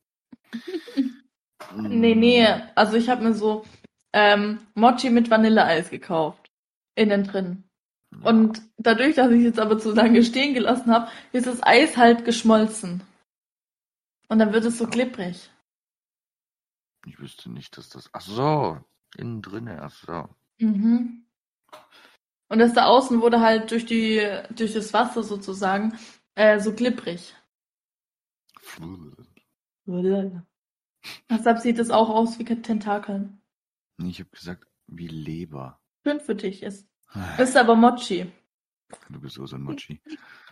Nee, nee. Also ich habe mir so ähm, Mochi mit Vanilleeis gekauft. Innen drin. Ja. Und dadurch, dass ich es jetzt aber zu lange stehen gelassen habe, ist das Eis halt geschmolzen. Und dann wird es so klipprig. Ich wüsste nicht, dass das. Ach so, innen drinne, ach so. Mhm. Und das da außen wurde halt durch die, durch das Wasser sozusagen äh, so klipprig. Deshalb sieht es auch aus wie Tentakeln. Ich habe gesagt, wie Leber. Schön für dich ist. Ist aber Mochi. Du bist so so ein Mochi.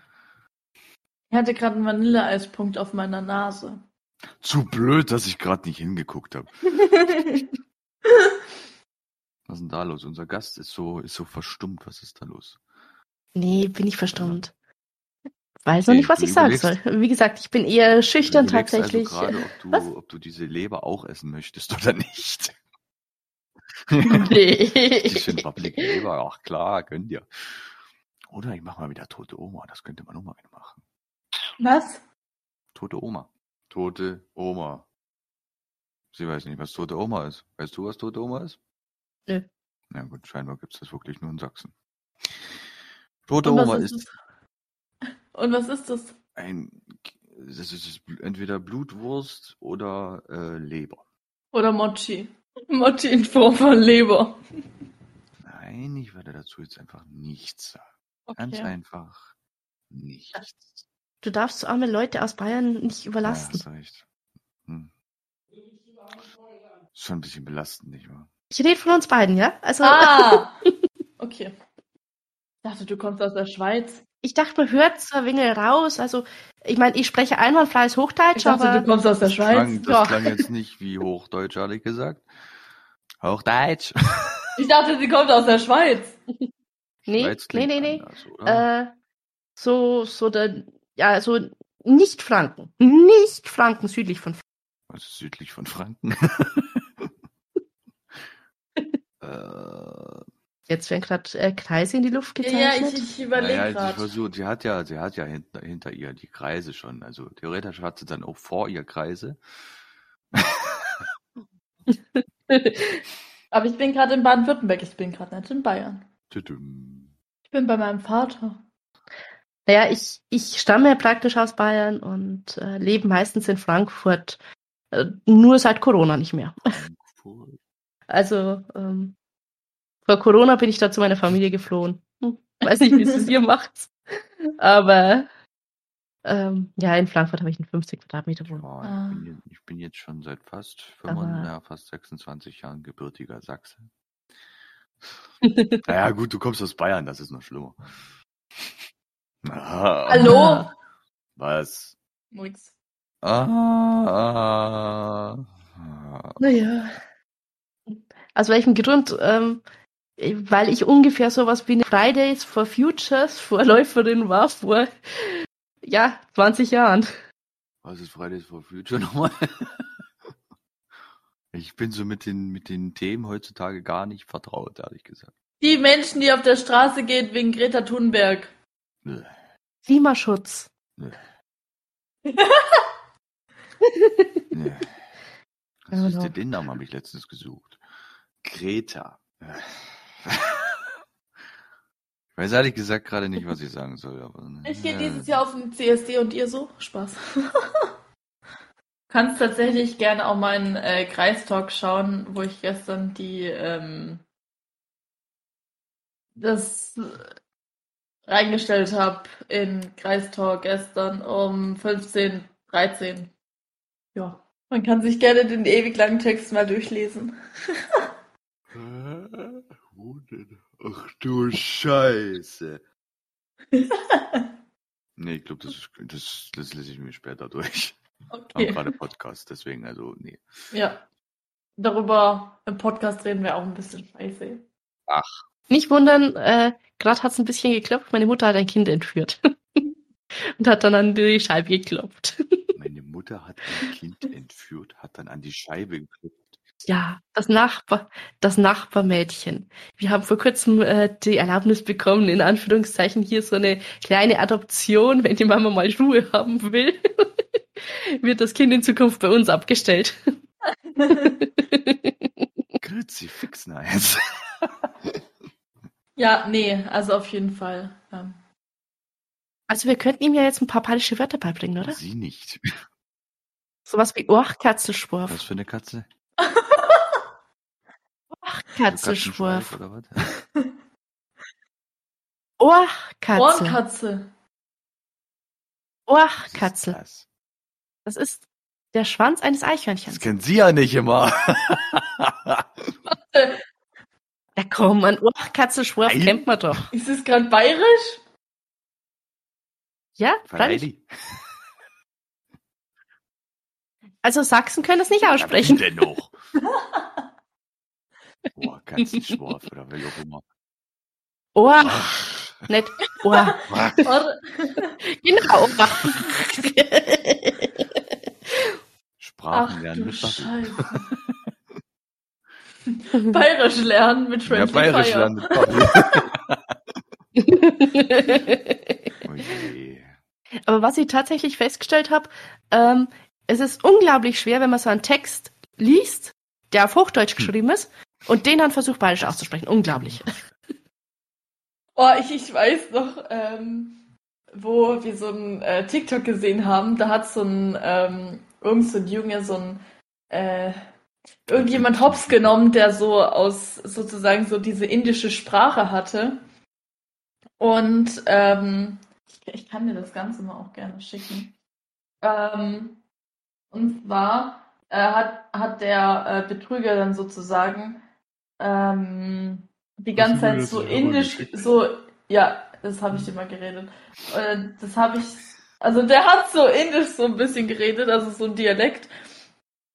Ich hatte gerade einen Vanilleeispunkt auf meiner Nase. Zu blöd, dass ich gerade nicht hingeguckt habe. Was ist denn da los? Unser Gast ist so, ist so verstummt. Was ist da los? Nee, bin ich verstummt. weiß noch nicht, was ich sagen soll. Wie gesagt, ich bin eher schüchtern Du überlegst tatsächlich. Also gerade, ob, Was? du, ob du diese Leber auch essen möchtest oder nicht. nee. Bisschen Public Leber, ach klar, könnt ihr. Oder ich mache mal wieder tote Oma, das könnte man auch mal machen. Was? Tote Oma. Tote Oma. Sie weiß nicht, was tote Oma ist. Weißt du, was tote Oma ist? Nö. Na gut, scheinbar gibt es das wirklich nur in Sachsen. Tote Oma ist ist? Und was ist das? ein, das ist entweder Blutwurst oder äh, Leber. Oder Mochi? Mochi in Form von Leber. Nein, ich werde dazu jetzt einfach nichts sagen. Ganz Okay. einfach nichts. Du darfst so arme Leute aus Bayern nicht Ja, überlasten. hast recht. Hm. Ist schon ein bisschen belastend, nicht wahr? Ich rede von uns beiden, ja? Also, Ah! Okay. Ich dachte, du kommst aus der Schweiz. ich dachte, man hört so ein wenig raus. Also, ich meine, ich spreche einwandfreies Ich Hochdeutsch, dachte, aber du kommst aus der Das Schweiz. klang, das Ja. klang jetzt nicht wie Hochdeutsch, ehrlich gesagt. Hochdeutsch. Ich dachte, sie kommt aus der Schweiz. nee, Schweiz nee, nee, nee. anders? Äh, so, so der, ja, so nicht Franken. Nicht Franken südlich von Was ist südlich von Franken? äh, Jetzt werden gerade äh, Kreise in die Luft Ja, ja, gezeichnet. ich, ich überlege naja, sie gerade. versucht, sie hat ja, sie hat ja hinter, hinter ihr die Kreise schon. Also theoretisch hat sie dann auch vor ihr Kreise. Aber ich bin gerade in Baden-Württemberg, ich bin gerade nicht in Bayern. Ich bin bei meinem Vater. Naja, ich, ich stamme praktisch aus Bayern und äh, lebe meistens in Frankfurt. Äh, nur seit Corona nicht mehr. Frankfurt. Also, ähm, vor Corona bin ich da zu meiner Familie geflohen. Hm, weiß nicht, wie es ihr macht. Aber ähm, ja, in Frankfurt habe ich einen 50 Quadratmeter Wohnung. Ja, Ah. ich, bin jetzt, ich bin jetzt schon seit fast, 25, Aber- ja, fast 26 Jahren gebürtiger Sachse. Naja, gut, du kommst aus Bayern, das ist noch schlimmer. Ah, Hallo? Was? Nix. Ah, ah, ah. Naja. Aus welchem Grund? Ähm, weil ich ungefähr sowas wie eine Fridays for Futures Vorläuferin war vor ja, 20 Jahren. Was ist Fridays for Future nochmal? Ich bin so mit den, mit den Themen heutzutage gar nicht vertraut, ehrlich gesagt. Die Menschen, die auf der Straße gehen wegen Greta Thunberg. Nö, Klimaschutz. nö, nö. Was ist know. denn den Namen habe ich letztens gesucht? Greta. Ich weiß ehrlich gesagt gerade nicht, was ich sagen soll, aber. Ich gehe dieses Jahr auf den CSD und ihr so? Spaß. Kannst tatsächlich gerne auch meinen äh, Kreistalk schauen, wo ich gestern die ähm, das reingestellt habe in Kreistalk gestern um 15, 13. Ja, man kann sich gerne den ewig langen Text mal durchlesen. Denn? Ach du Scheiße. Nee, ich glaube, das, ist- das, das lese ich mir später durch. Wir haben Okay. gerade Podcast, deswegen, also, nee. Ja. Darüber im Podcast reden wir auch ein bisschen scheiße. Nicht wundern, äh, gerade hat es ein bisschen geklopft. Meine Mutter hat ein Kind entführt. Und hat dann an die Scheibe geklopft. Meine Mutter hat ein Kind entführt, hat dann an die Scheibe geklopft. Ja, das Nachbar, das Nachbarmädchen. Wir haben vor kurzem äh, die Erlaubnis bekommen, in Anführungszeichen hier so eine kleine Adoption, wenn die Mama mal Ruhe haben will, wird das Kind in Zukunft bei uns abgestellt. Grüezi, fix nice. Ja, nee, also auf jeden Fall. Ähm, Also wir könnten ihm ja jetzt ein paar badische Wörter beibringen, oder? Sie nicht. Sowas wie Orchkatzelschwurf. Was für eine Katze? Orchkatzelschwurf. Katzenschweif oder was? Ohrenkatze. Orchkatze. Was ist Das ist der Schwanz eines Das Das Eichhörnchens. kennen Sie ja nicht immer. Ja komm, ein Orchkatzelschwurf Ei. kennt man doch. Ist es gerade bayerisch? Ja, freilich. Also Sachsen können es nicht aussprechen. wie denn noch? Boah, Katzenschwarf oder wie auch immer. Orch, Ach, Nicht Ohr. Oder, Genau. Sprachen ach lernen du. Scheiße. Bayerisch lernen mit Ja, Friendly bayerisch Fire. lernen mit. Oh je. Aber was ich tatsächlich festgestellt habe, ähm, es ist unglaublich schwer, wenn man so einen Text liest, der auf Hochdeutsch geschrieben ist, und den dann versucht, bayerisch auszusprechen. Unglaublich. Oh, ich, ich weiß noch, ähm, wo wir so ein äh, TikTok gesehen haben, da hat so ein, ähm, irgend so ein Junge so ein, äh, irgendjemand hops genommen, der so aus sozusagen so diese indische Sprache hatte. Und ähm, ich, ich kann dir das Ganze mal auch gerne schicken. Ähm, und zwar äh, hat, hat der äh, Betrüger dann sozusagen ähm, die ganze Zeit so indisch, so, ja, das habe ich dir mal geredet. Äh, das habe ich, also der hat so indisch so ein bisschen geredet, also so ein Dialekt.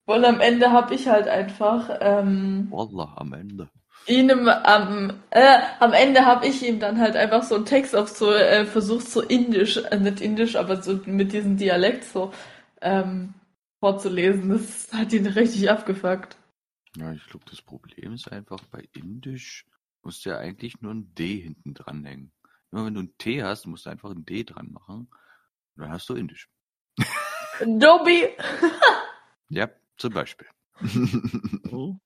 Und am Ende habe ich halt einfach ähm, Wallah, am Ende. ihn im, am, äh, am Ende habe ich ihm dann halt einfach so einen Text auf so äh, versucht so indisch, äh, nicht indisch, aber so mit diesem Dialekt so ähm, vorzulesen. Das hat ihn richtig abgefuckt. Ja, ich glaube, das Problem ist einfach, bei Indisch musst du ja eigentlich nur ein D hinten dranhängen. Immer wenn du ein T hast, musst du einfach ein D dran machen. Und dann hast du Indisch. Dobby! Ja, zum Beispiel.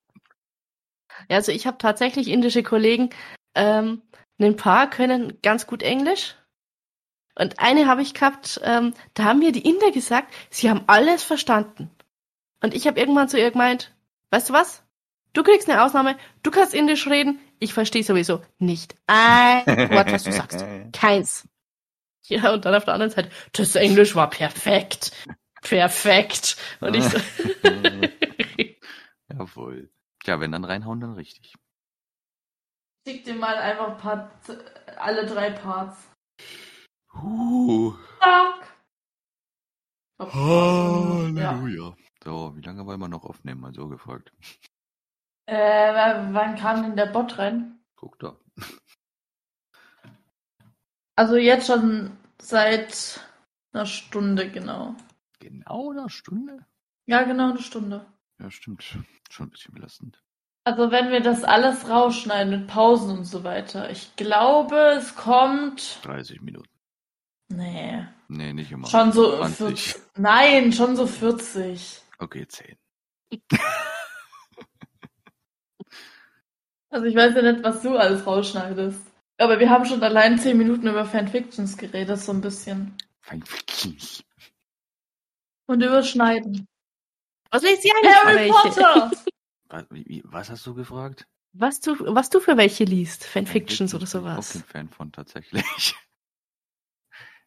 Ja, also ich habe tatsächlich indische Kollegen. Ähm, ein paar können ganz gut Englisch. Und eine habe ich gehabt, ähm, da haben mir die Inder gesagt, sie haben alles verstanden. Und ich habe irgendwann zu ihr gemeint, weißt du was? Du kriegst eine Ausnahme, du kannst Indisch reden, ich verstehe sowieso nicht ein Wort, was du sagst. Keins. Ja, und dann auf der anderen Seite, das Englisch war perfekt. Perfekt. Und ich so, Jawohl. Ja, wenn dann reinhauen, dann richtig. Schick dir mal einfach ein paar, alle drei Parts. Huh. Zack! Ja. Halleluja. So, wie lange wollen wir noch aufnehmen? Mal so gefragt. Äh, wann kam denn der Bot rein? Guck da. Also jetzt schon seit einer Stunde, genau. Genau eine Stunde? Ja, genau eine Stunde. Ja, stimmt. Schon ein bisschen belastend. Also wenn wir das alles rausschneiden mit Pausen und so weiter. Ich glaube, es kommt. 30 Minuten. Nee. Nee, nicht immer. Schon so 20. 40. Nein, schon so 40. Okay, 10. Also ich weiß ja nicht, was du alles rausschneidest. Aber wir haben schon allein 10 Minuten über Fanfictions geredet, so ein bisschen. Wirklich. Und überschneiden. was lest ihr eigentlich für Harry welche? Potter! Was, hast du gefragt? Was du, was du für welche liest? Fanfictions oder bin ich auch sowas? kein Fan von tatsächlich.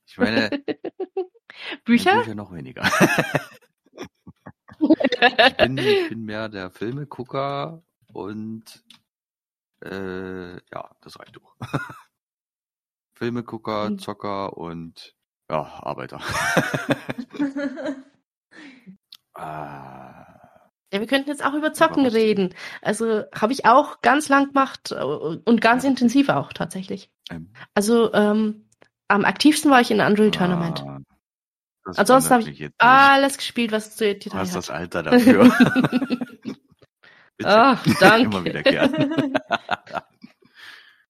Ich meine, Bücher? Bücher noch weniger. ich, bin, ich bin mehr der Filmegucker und äh, ja, das reicht doch. Filmegucker, Hm. Zocker und ja, Arbeiter. Ah, Ja, wir könnten jetzt auch über Zocken reden. Also habe ich auch ganz lang gemacht äh, und ganz Ja. intensiv auch tatsächlich. ähm, Also ähm, am aktivsten war ich in Unreal Tournament. ah, das Ansonsten habe ich jetzt nicht. alles gespielt, was zu Du Detail hast hat. das Alter dafür. Bitte. Ach, danke. Immer wieder gern.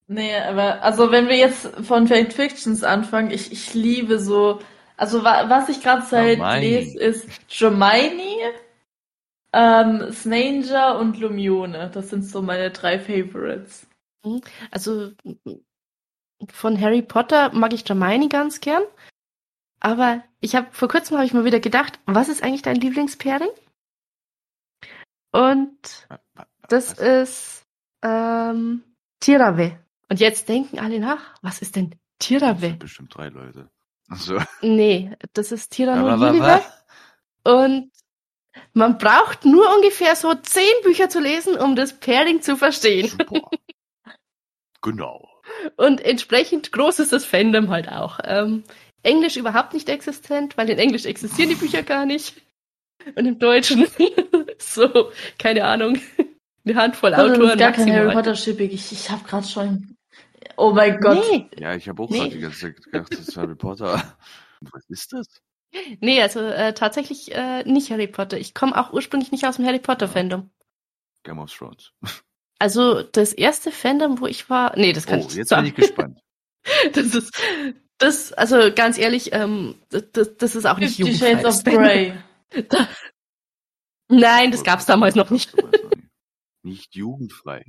Nee, aber also wenn wir jetzt von Fanfictions anfangen, ich, ich liebe so, also wa was ich gerade seit Hermione. lese, ist Hermione, ähm, Snanger und Lumione. Das sind so meine drei Favorites. Also von Harry Potter mag ich Hermione ganz gern. Aber ich habe vor kurzem habe ich mal wieder gedacht, was ist eigentlich dein Lieblingspairing? Und das Was? ist ähm, Tirave. Und jetzt denken alle nach, was ist denn Das Tirave? sind bestimmt drei Leute. Also, Nee, das ist Gilliver. wa- Und man braucht nur ungefähr so zehn Bücher zu lesen, um das Pairing zu verstehen. Boah. Genau. Und entsprechend groß ist das Fandom halt auch. Ähm, Englisch überhaupt nicht existent, weil in Englisch existieren die Bücher gar nicht. Und im Deutschen so, keine Ahnung, eine Handvoll Autoren ist gar kein Harry maximal. Potter Shipping. Ich, ich habe gerade schon, Oh mein Gott. Nee, Ja, ich habe auch Nee. gerade die ganze Zeit gedacht, das ist Harry Potter. Was ist das? nee, also äh, tatsächlich äh, nicht Harry Potter. Ich komme auch ursprünglich nicht aus dem Harry Potter-Fandom. Game of Thrones. Also das erste Fandom, wo ich war, nee, das kann Oh, ich nicht jetzt bin sagen. ich gespannt. Das ist, das, also ganz ehrlich, ähm, das, das ist auch nicht Fifty jugendfrei. Shades das of. Grey. Da, nein, das gab's damals noch nicht. Sowas noch nicht. Nicht jugendfrei.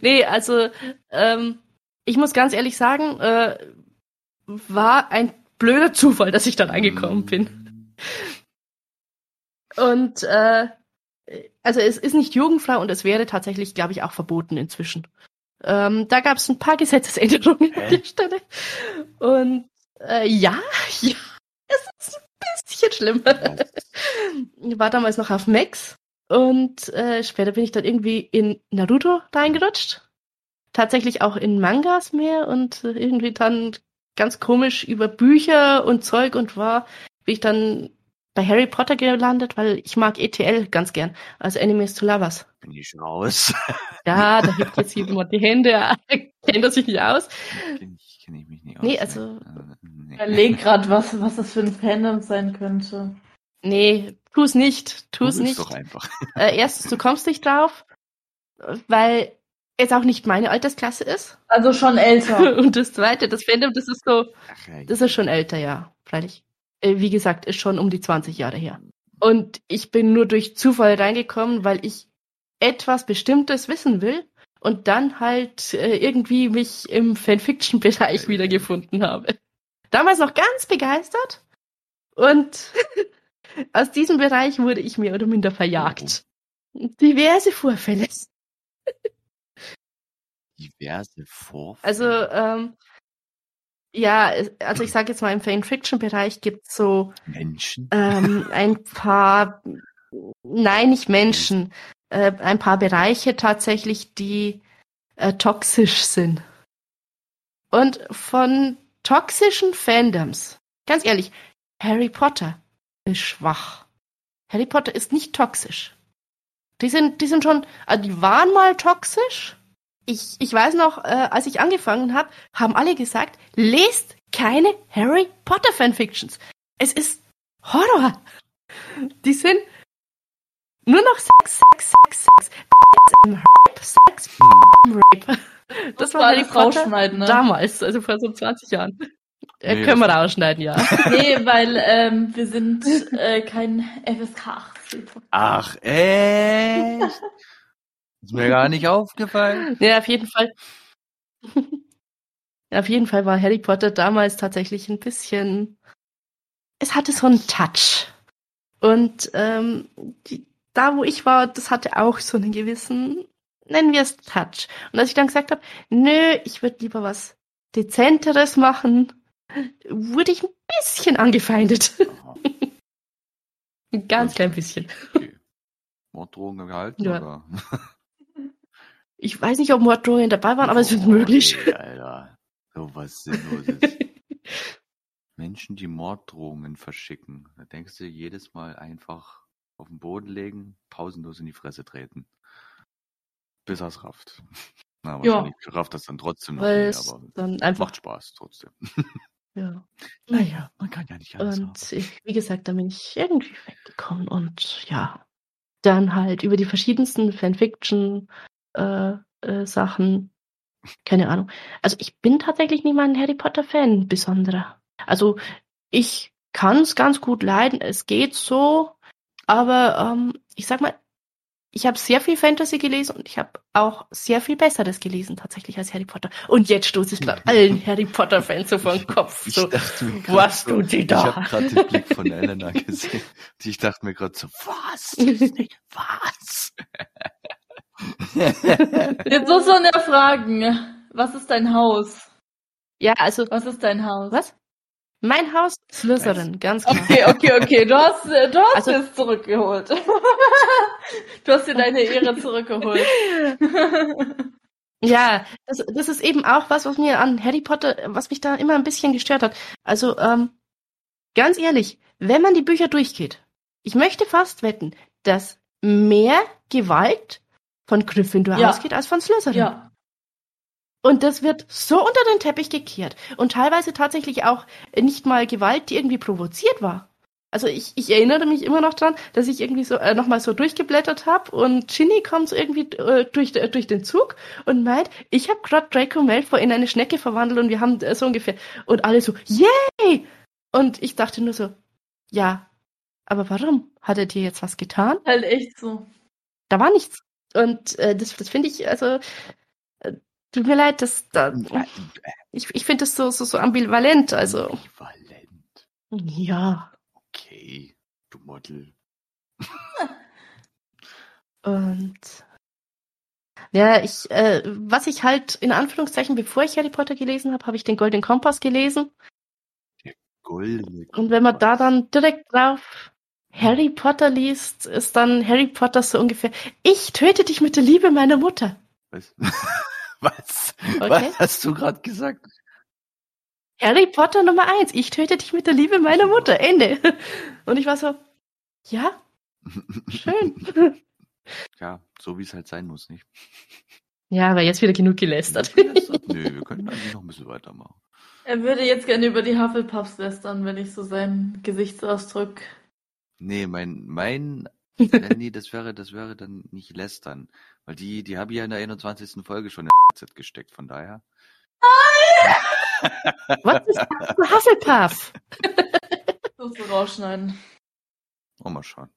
Nee, also ähm, ich muss ganz ehrlich sagen, äh, war ein blöder Zufall, dass ich dann angekommen Mm. bin. Und äh, also es ist nicht jugendfrei und es wäre tatsächlich, glaube ich, auch verboten inzwischen. Ähm, da gab es ein paar Gesetzesänderungen an Hä? der Stelle. Und äh, ja, ja, es ist ein bisschen schlimm. Was? Ich war damals noch auf Max und äh, später bin ich dann irgendwie in Naruto reingerutscht. Tatsächlich auch in Mangas mehr und äh, irgendwie dann ganz komisch über Bücher und Zeug und war, bin ich dann bei Harry Potter gelandet, weil ich mag ETL ganz gern, also Enemies to Lovers. Bin ich raus? Ja, da hebt jetzt jemand die Hände, kennt er sich nicht aus. Kenn ich, kenn ich mich nicht aus. Nee, also- Äh, nee. Überleg grad, was, was das für ein Fandom sein könnte. Nee, tu es nicht, tu es nicht. doch einfach. Äh, erstens, du kommst nicht drauf, weil es auch nicht meine Altersklasse ist. Also schon älter. Und das zweite, das Fandom, das ist so, das ist schon älter, ja, freilich. Äh, wie gesagt, ist schon um die 20 Jahre her. Und ich bin nur durch Zufall reingekommen, weil ich etwas Bestimmtes wissen will und dann halt äh, irgendwie mich im Fanfiction-Bereich wiedergefunden habe. Damals noch ganz begeistert und aus diesem Bereich wurde ich mehr oder minder verjagt. Diverse Vorfälle. Diverse Vorfälle. Also, ähm, ja, es- also ich sage jetzt mal, im Fanfiction-Bereich gibt's so Menschen. ähm, ein paar, nein, nicht Menschen, äh, ein paar Bereiche tatsächlich, die äh, toxisch sind. Und von toxischen Fandoms, ganz ehrlich, Harry Potter ist schwach. Harry Potter ist nicht toxisch. Die sind, die sind schon, also die waren mal toxisch. Ich, ich weiß noch, äh, als ich angefangen habe, haben alle gesagt, lest keine Harry Potter Fanfictions. Es ist Horror. Die sind nur noch Sex, Sex, Sex, Sex, Rape, Sex, Hm. Rape. Das war war Harry alles Potter ne? damals, also vor so 20 Jahren. Äh, Nee, können wir das- rausschneiden, ja. Nee, weil ähm, wir sind äh, kein FSK 18. Ach, echt? Ist mir gar nicht aufgefallen. Ja, auf jeden Fall. Auf jeden Fall war Harry Potter damals tatsächlich ein bisschen. Es hatte so einen Touch. Und ähm, die, da, wo ich war, das hatte auch so einen gewissen, nennen wir es Touch. Und als ich dann gesagt habe, nö, ich würde lieber was Dezenteres machen, wurde ich ein bisschen angefeindet. Ein ganz klein bisschen. okay. Morddrohungen gehalten, Ja. oder? Ich weiß nicht, ob Morddrohungen dabei waren, aber es ist möglich. Okay, Alter. So was Sinnloses. Menschen, die Morddrohungen verschicken. Da denkst du jedes Mal einfach auf den Boden legen, pausenlos in die Fresse treten. Bis er's rafft. Na, Ja. wahrscheinlich rafft das dann trotzdem noch Weil es aber dann einfach, macht Spaß trotzdem. ja. Naja. Man kann ja nicht alles. Und ich, wie gesagt, da bin ich irgendwie weggekommen und ja, dann halt über die verschiedensten Fanfiction äh, äh, Sachen, keine Ahnung. Also ich bin tatsächlich nicht mal ein Harry Potter Fan, besonderer. Also ich kann es ganz gut leiden, es geht so, aber ähm, ich sag mal, ich habe sehr viel Fantasy gelesen und ich habe auch sehr viel Besseres gelesen tatsächlich als Harry Potter. Und jetzt stoße ich gerade allen Harry Potter Fans so vor den Kopf. Ich So, dachte mir grad was tut Ich da? habe gerade den Blick von Elena gesehen. Ich dachte mir gerade so, was? Was? Jetzt muss man ja fragen, was ist dein Haus? Ja, also Was ist dein Haus? Was? Mein Haus Slytherin, ganz klar. Okay, okay, okay. Du hast, äh, du hast Also- es zurückgeholt. du hast dir deine Ehre zurückgeholt. Ja, das, das ist eben auch was, was mir an Harry Potter, was mich da immer ein bisschen gestört hat. Also, ähm, ganz ehrlich, wenn man die Bücher durchgeht, ich möchte fast wetten, dass mehr Gewalt von Gryffindor Ja. ausgeht als von Slytherin. ja. Und das wird so unter den Teppich gekehrt. Und teilweise tatsächlich auch nicht mal Gewalt, die irgendwie provoziert war. Also ich, ich erinnere mich immer noch dran, dass ich irgendwie so äh, nochmal so durchgeblättert habe und Ginny kommt so irgendwie äh, durch, äh, durch den Zug und meint, ich habe gerade Draco Malfoy in eine Schnecke verwandelt und wir haben äh, so ungefähr und alle so, yay! Und ich dachte nur so, ja, aber warum? Hat er dir jetzt was getan? Halt echt so. Da war nichts. Und äh, das, das finde ich, also, äh, tut mir leid, dass da, ich, ich finde das so, so, so ambivalent, also. Ambivalent. Ja. Okay, du Model. Und ja, ich, äh, was ich halt in Anführungszeichen, bevor ich Harry Potter gelesen habe, habe ich den Golden Kompass gelesen. Goldene Und wenn man da Kompass. dann direkt drauf Harry Potter liest, ist dann Harry Potter so ungefähr, ich töte dich mit der Liebe meiner Mutter. Was? Was? Okay. Was hast du gerade gesagt? Harry Potter Nummer eins, ich töte dich mit der Liebe meiner Mutter. Ende. Und ich war so, ja, schön. Ja, so wie es halt sein muss, nicht? Ja, aber jetzt wieder genug gelästert. Nö, wir können eigentlich noch ein bisschen weitermachen. Er würde jetzt gerne über die Hufflepuffs lästern, wenn ich so seinen Gesichtsausdruck. Nee, mein, mein, äh, nee, das wäre, das wäre dann nicht lästern. Weil die, die habe ich ja in der 21. Folge schon in Z gesteckt, von daher. Was ist das für Hufflepuff? So so rausschneiden. Oh, mal schauen.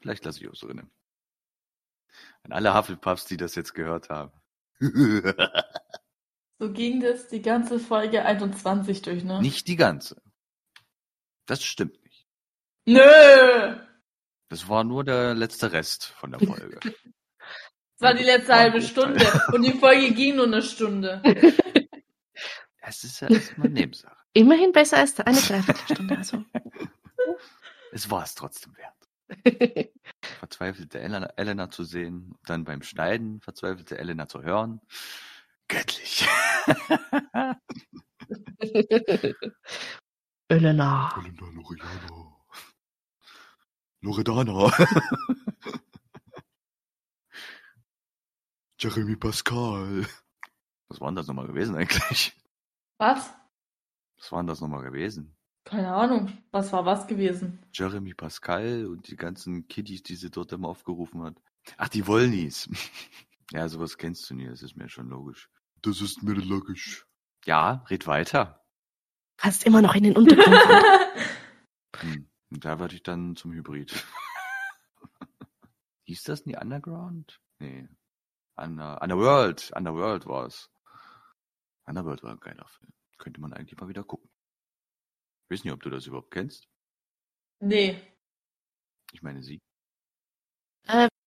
Vielleicht lasse ich auch so drinnen. An alle Hufflepuffs, die das jetzt gehört haben. So ging das die ganze Folge 21 durch, ne? nicht die ganze. Das stimmt. Nö! Das war nur der letzte Rest von der Folge. Das war die letzte halbe Stunde und die Folge ging nur eine Stunde. Es ist ja erstmal Nebensache. Immerhin besser als eine Dreiviertelstunde. Also. Es war es trotzdem wert. Verzweifelte Elena, Elena zu sehen, dann beim Schneiden verzweifelte Elena zu hören. Göttlich. Elena. Elena Loriana. Loredana. Jeremy Pascal. Was war denn das nochmal gewesen eigentlich? Was? Was war denn das nochmal gewesen? Keine Ahnung. Was war was gewesen? Jeremy Pascal und die ganzen Kiddies, die sie dort immer aufgerufen hat. Ach, die Wollnies. Ja, sowas kennst du nie, das ist mir schon logisch. Das ist mir logisch. Ja, red weiter. Hast immer noch in den Untergrund. Hm. Und da werde ich dann zum Hybrid. Hieß das nie Underground? Nee. Under, Underworld. Underworld war es. Underworld war ein geiler Film. Könnte man eigentlich mal wieder gucken. Ich weiß nicht, ob du das überhaupt kennst. nee. Ich meine sie.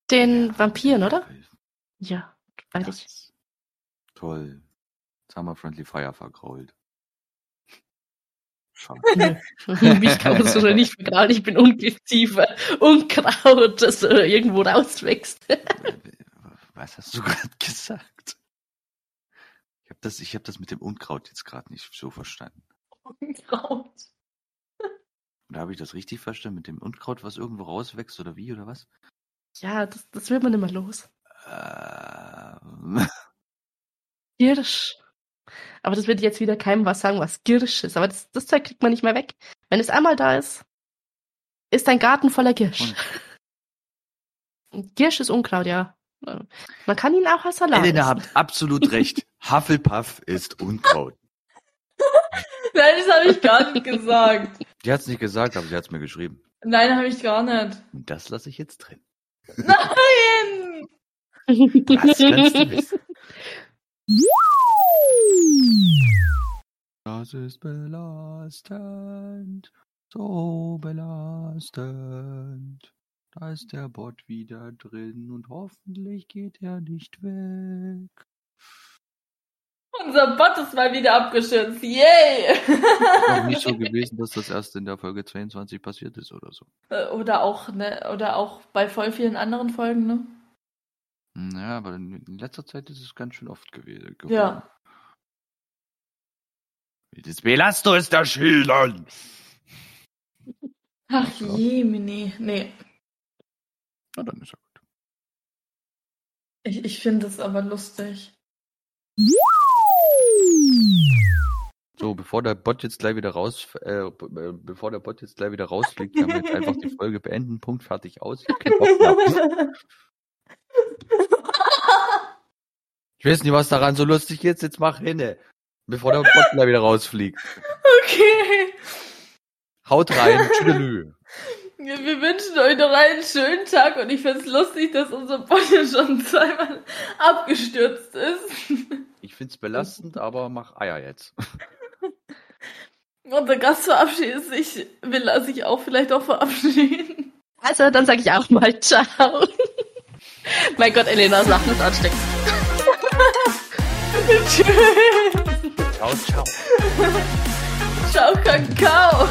Den Vampiren, oder? Ja, weiß ich. Toll. Summer Friendly Fire vergrault. Schade. Mich kann man so nicht vergrauen. Ich bin Ungeziefer. Unkraut, das äh, irgendwo rauswächst. Was hast du gerade gesagt? Ich habe das, ich hab das mit dem Unkraut jetzt gerade nicht so verstanden. Unkraut. Oder habe ich das richtig verstanden mit dem Unkraut, was irgendwo rauswächst oder wie oder was? Ja, das, das wird man immer los. Ähm, Girsch. Aber das wird jetzt wieder keinem was sagen, was Girsch ist. Aber das, das Zeug kriegt man nicht mehr weg. Wenn es einmal da ist, ist dein Garten voller Girsch. Und Girsch ist Unkraut, ja. Man kann ihn auch als Salat Elena essen. habt absolut recht. Hufflepuff ist Unkraut. Nein, das habe ich gar nicht gesagt. Die hat's nicht gesagt, aber sie hat's mir geschrieben. Nein, habe ich gar nicht. Und das lasse ich jetzt drin. Nein! Das kannst du wissen. Das ist belastend, so belastend. Da ist der Bot wieder drin und hoffentlich geht er nicht weg. Unser Bot ist mal wieder abgeschützt. Yay! Auch nicht so gewesen, dass das erst in der Folge 22 passiert ist oder so. Äh, oder auch, ne, oder auch bei voll vielen anderen Folgen, ne? Ja, aber in in letzter Zeit ist es ganz schön oft gewesen. Ja. Das Belasto ist der Schildern. Ach je, nee. Nee. Na, dann ist er gut. Ich, ich finde es aber lustig. So, bevor der Bot jetzt gleich wieder raus, äh, äh, bevor der Bot jetzt gleich wieder rausfliegt, können wir jetzt einfach die Folge beenden. Punkt, fertig, aus. Ich weiß nicht, was daran so lustig ist. Jetzt mach hinne. Bevor der Bot gleich wieder rausfliegt. Okay. Haut rein. Tschüdelü. Wir wünschen euch noch einen schönen Tag und ich find's lustig, dass unser Bot ja schon zweimal abgestürzt ist. Ich find's belastend, aber mach Eier jetzt. Unser Gast verabschiedet sich, will er sich auch vielleicht auch verabschieden. Also, dann sage ich auch mal ciao. mein Gott, Elenas Lachen ist ansteckend. Tschüss. Ciao, ciao. Ciao, Kakao.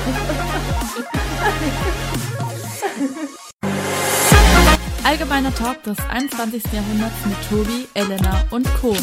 Allgemeiner Talk des 21. Jahrhunderts mit Tobi, Elena und Co.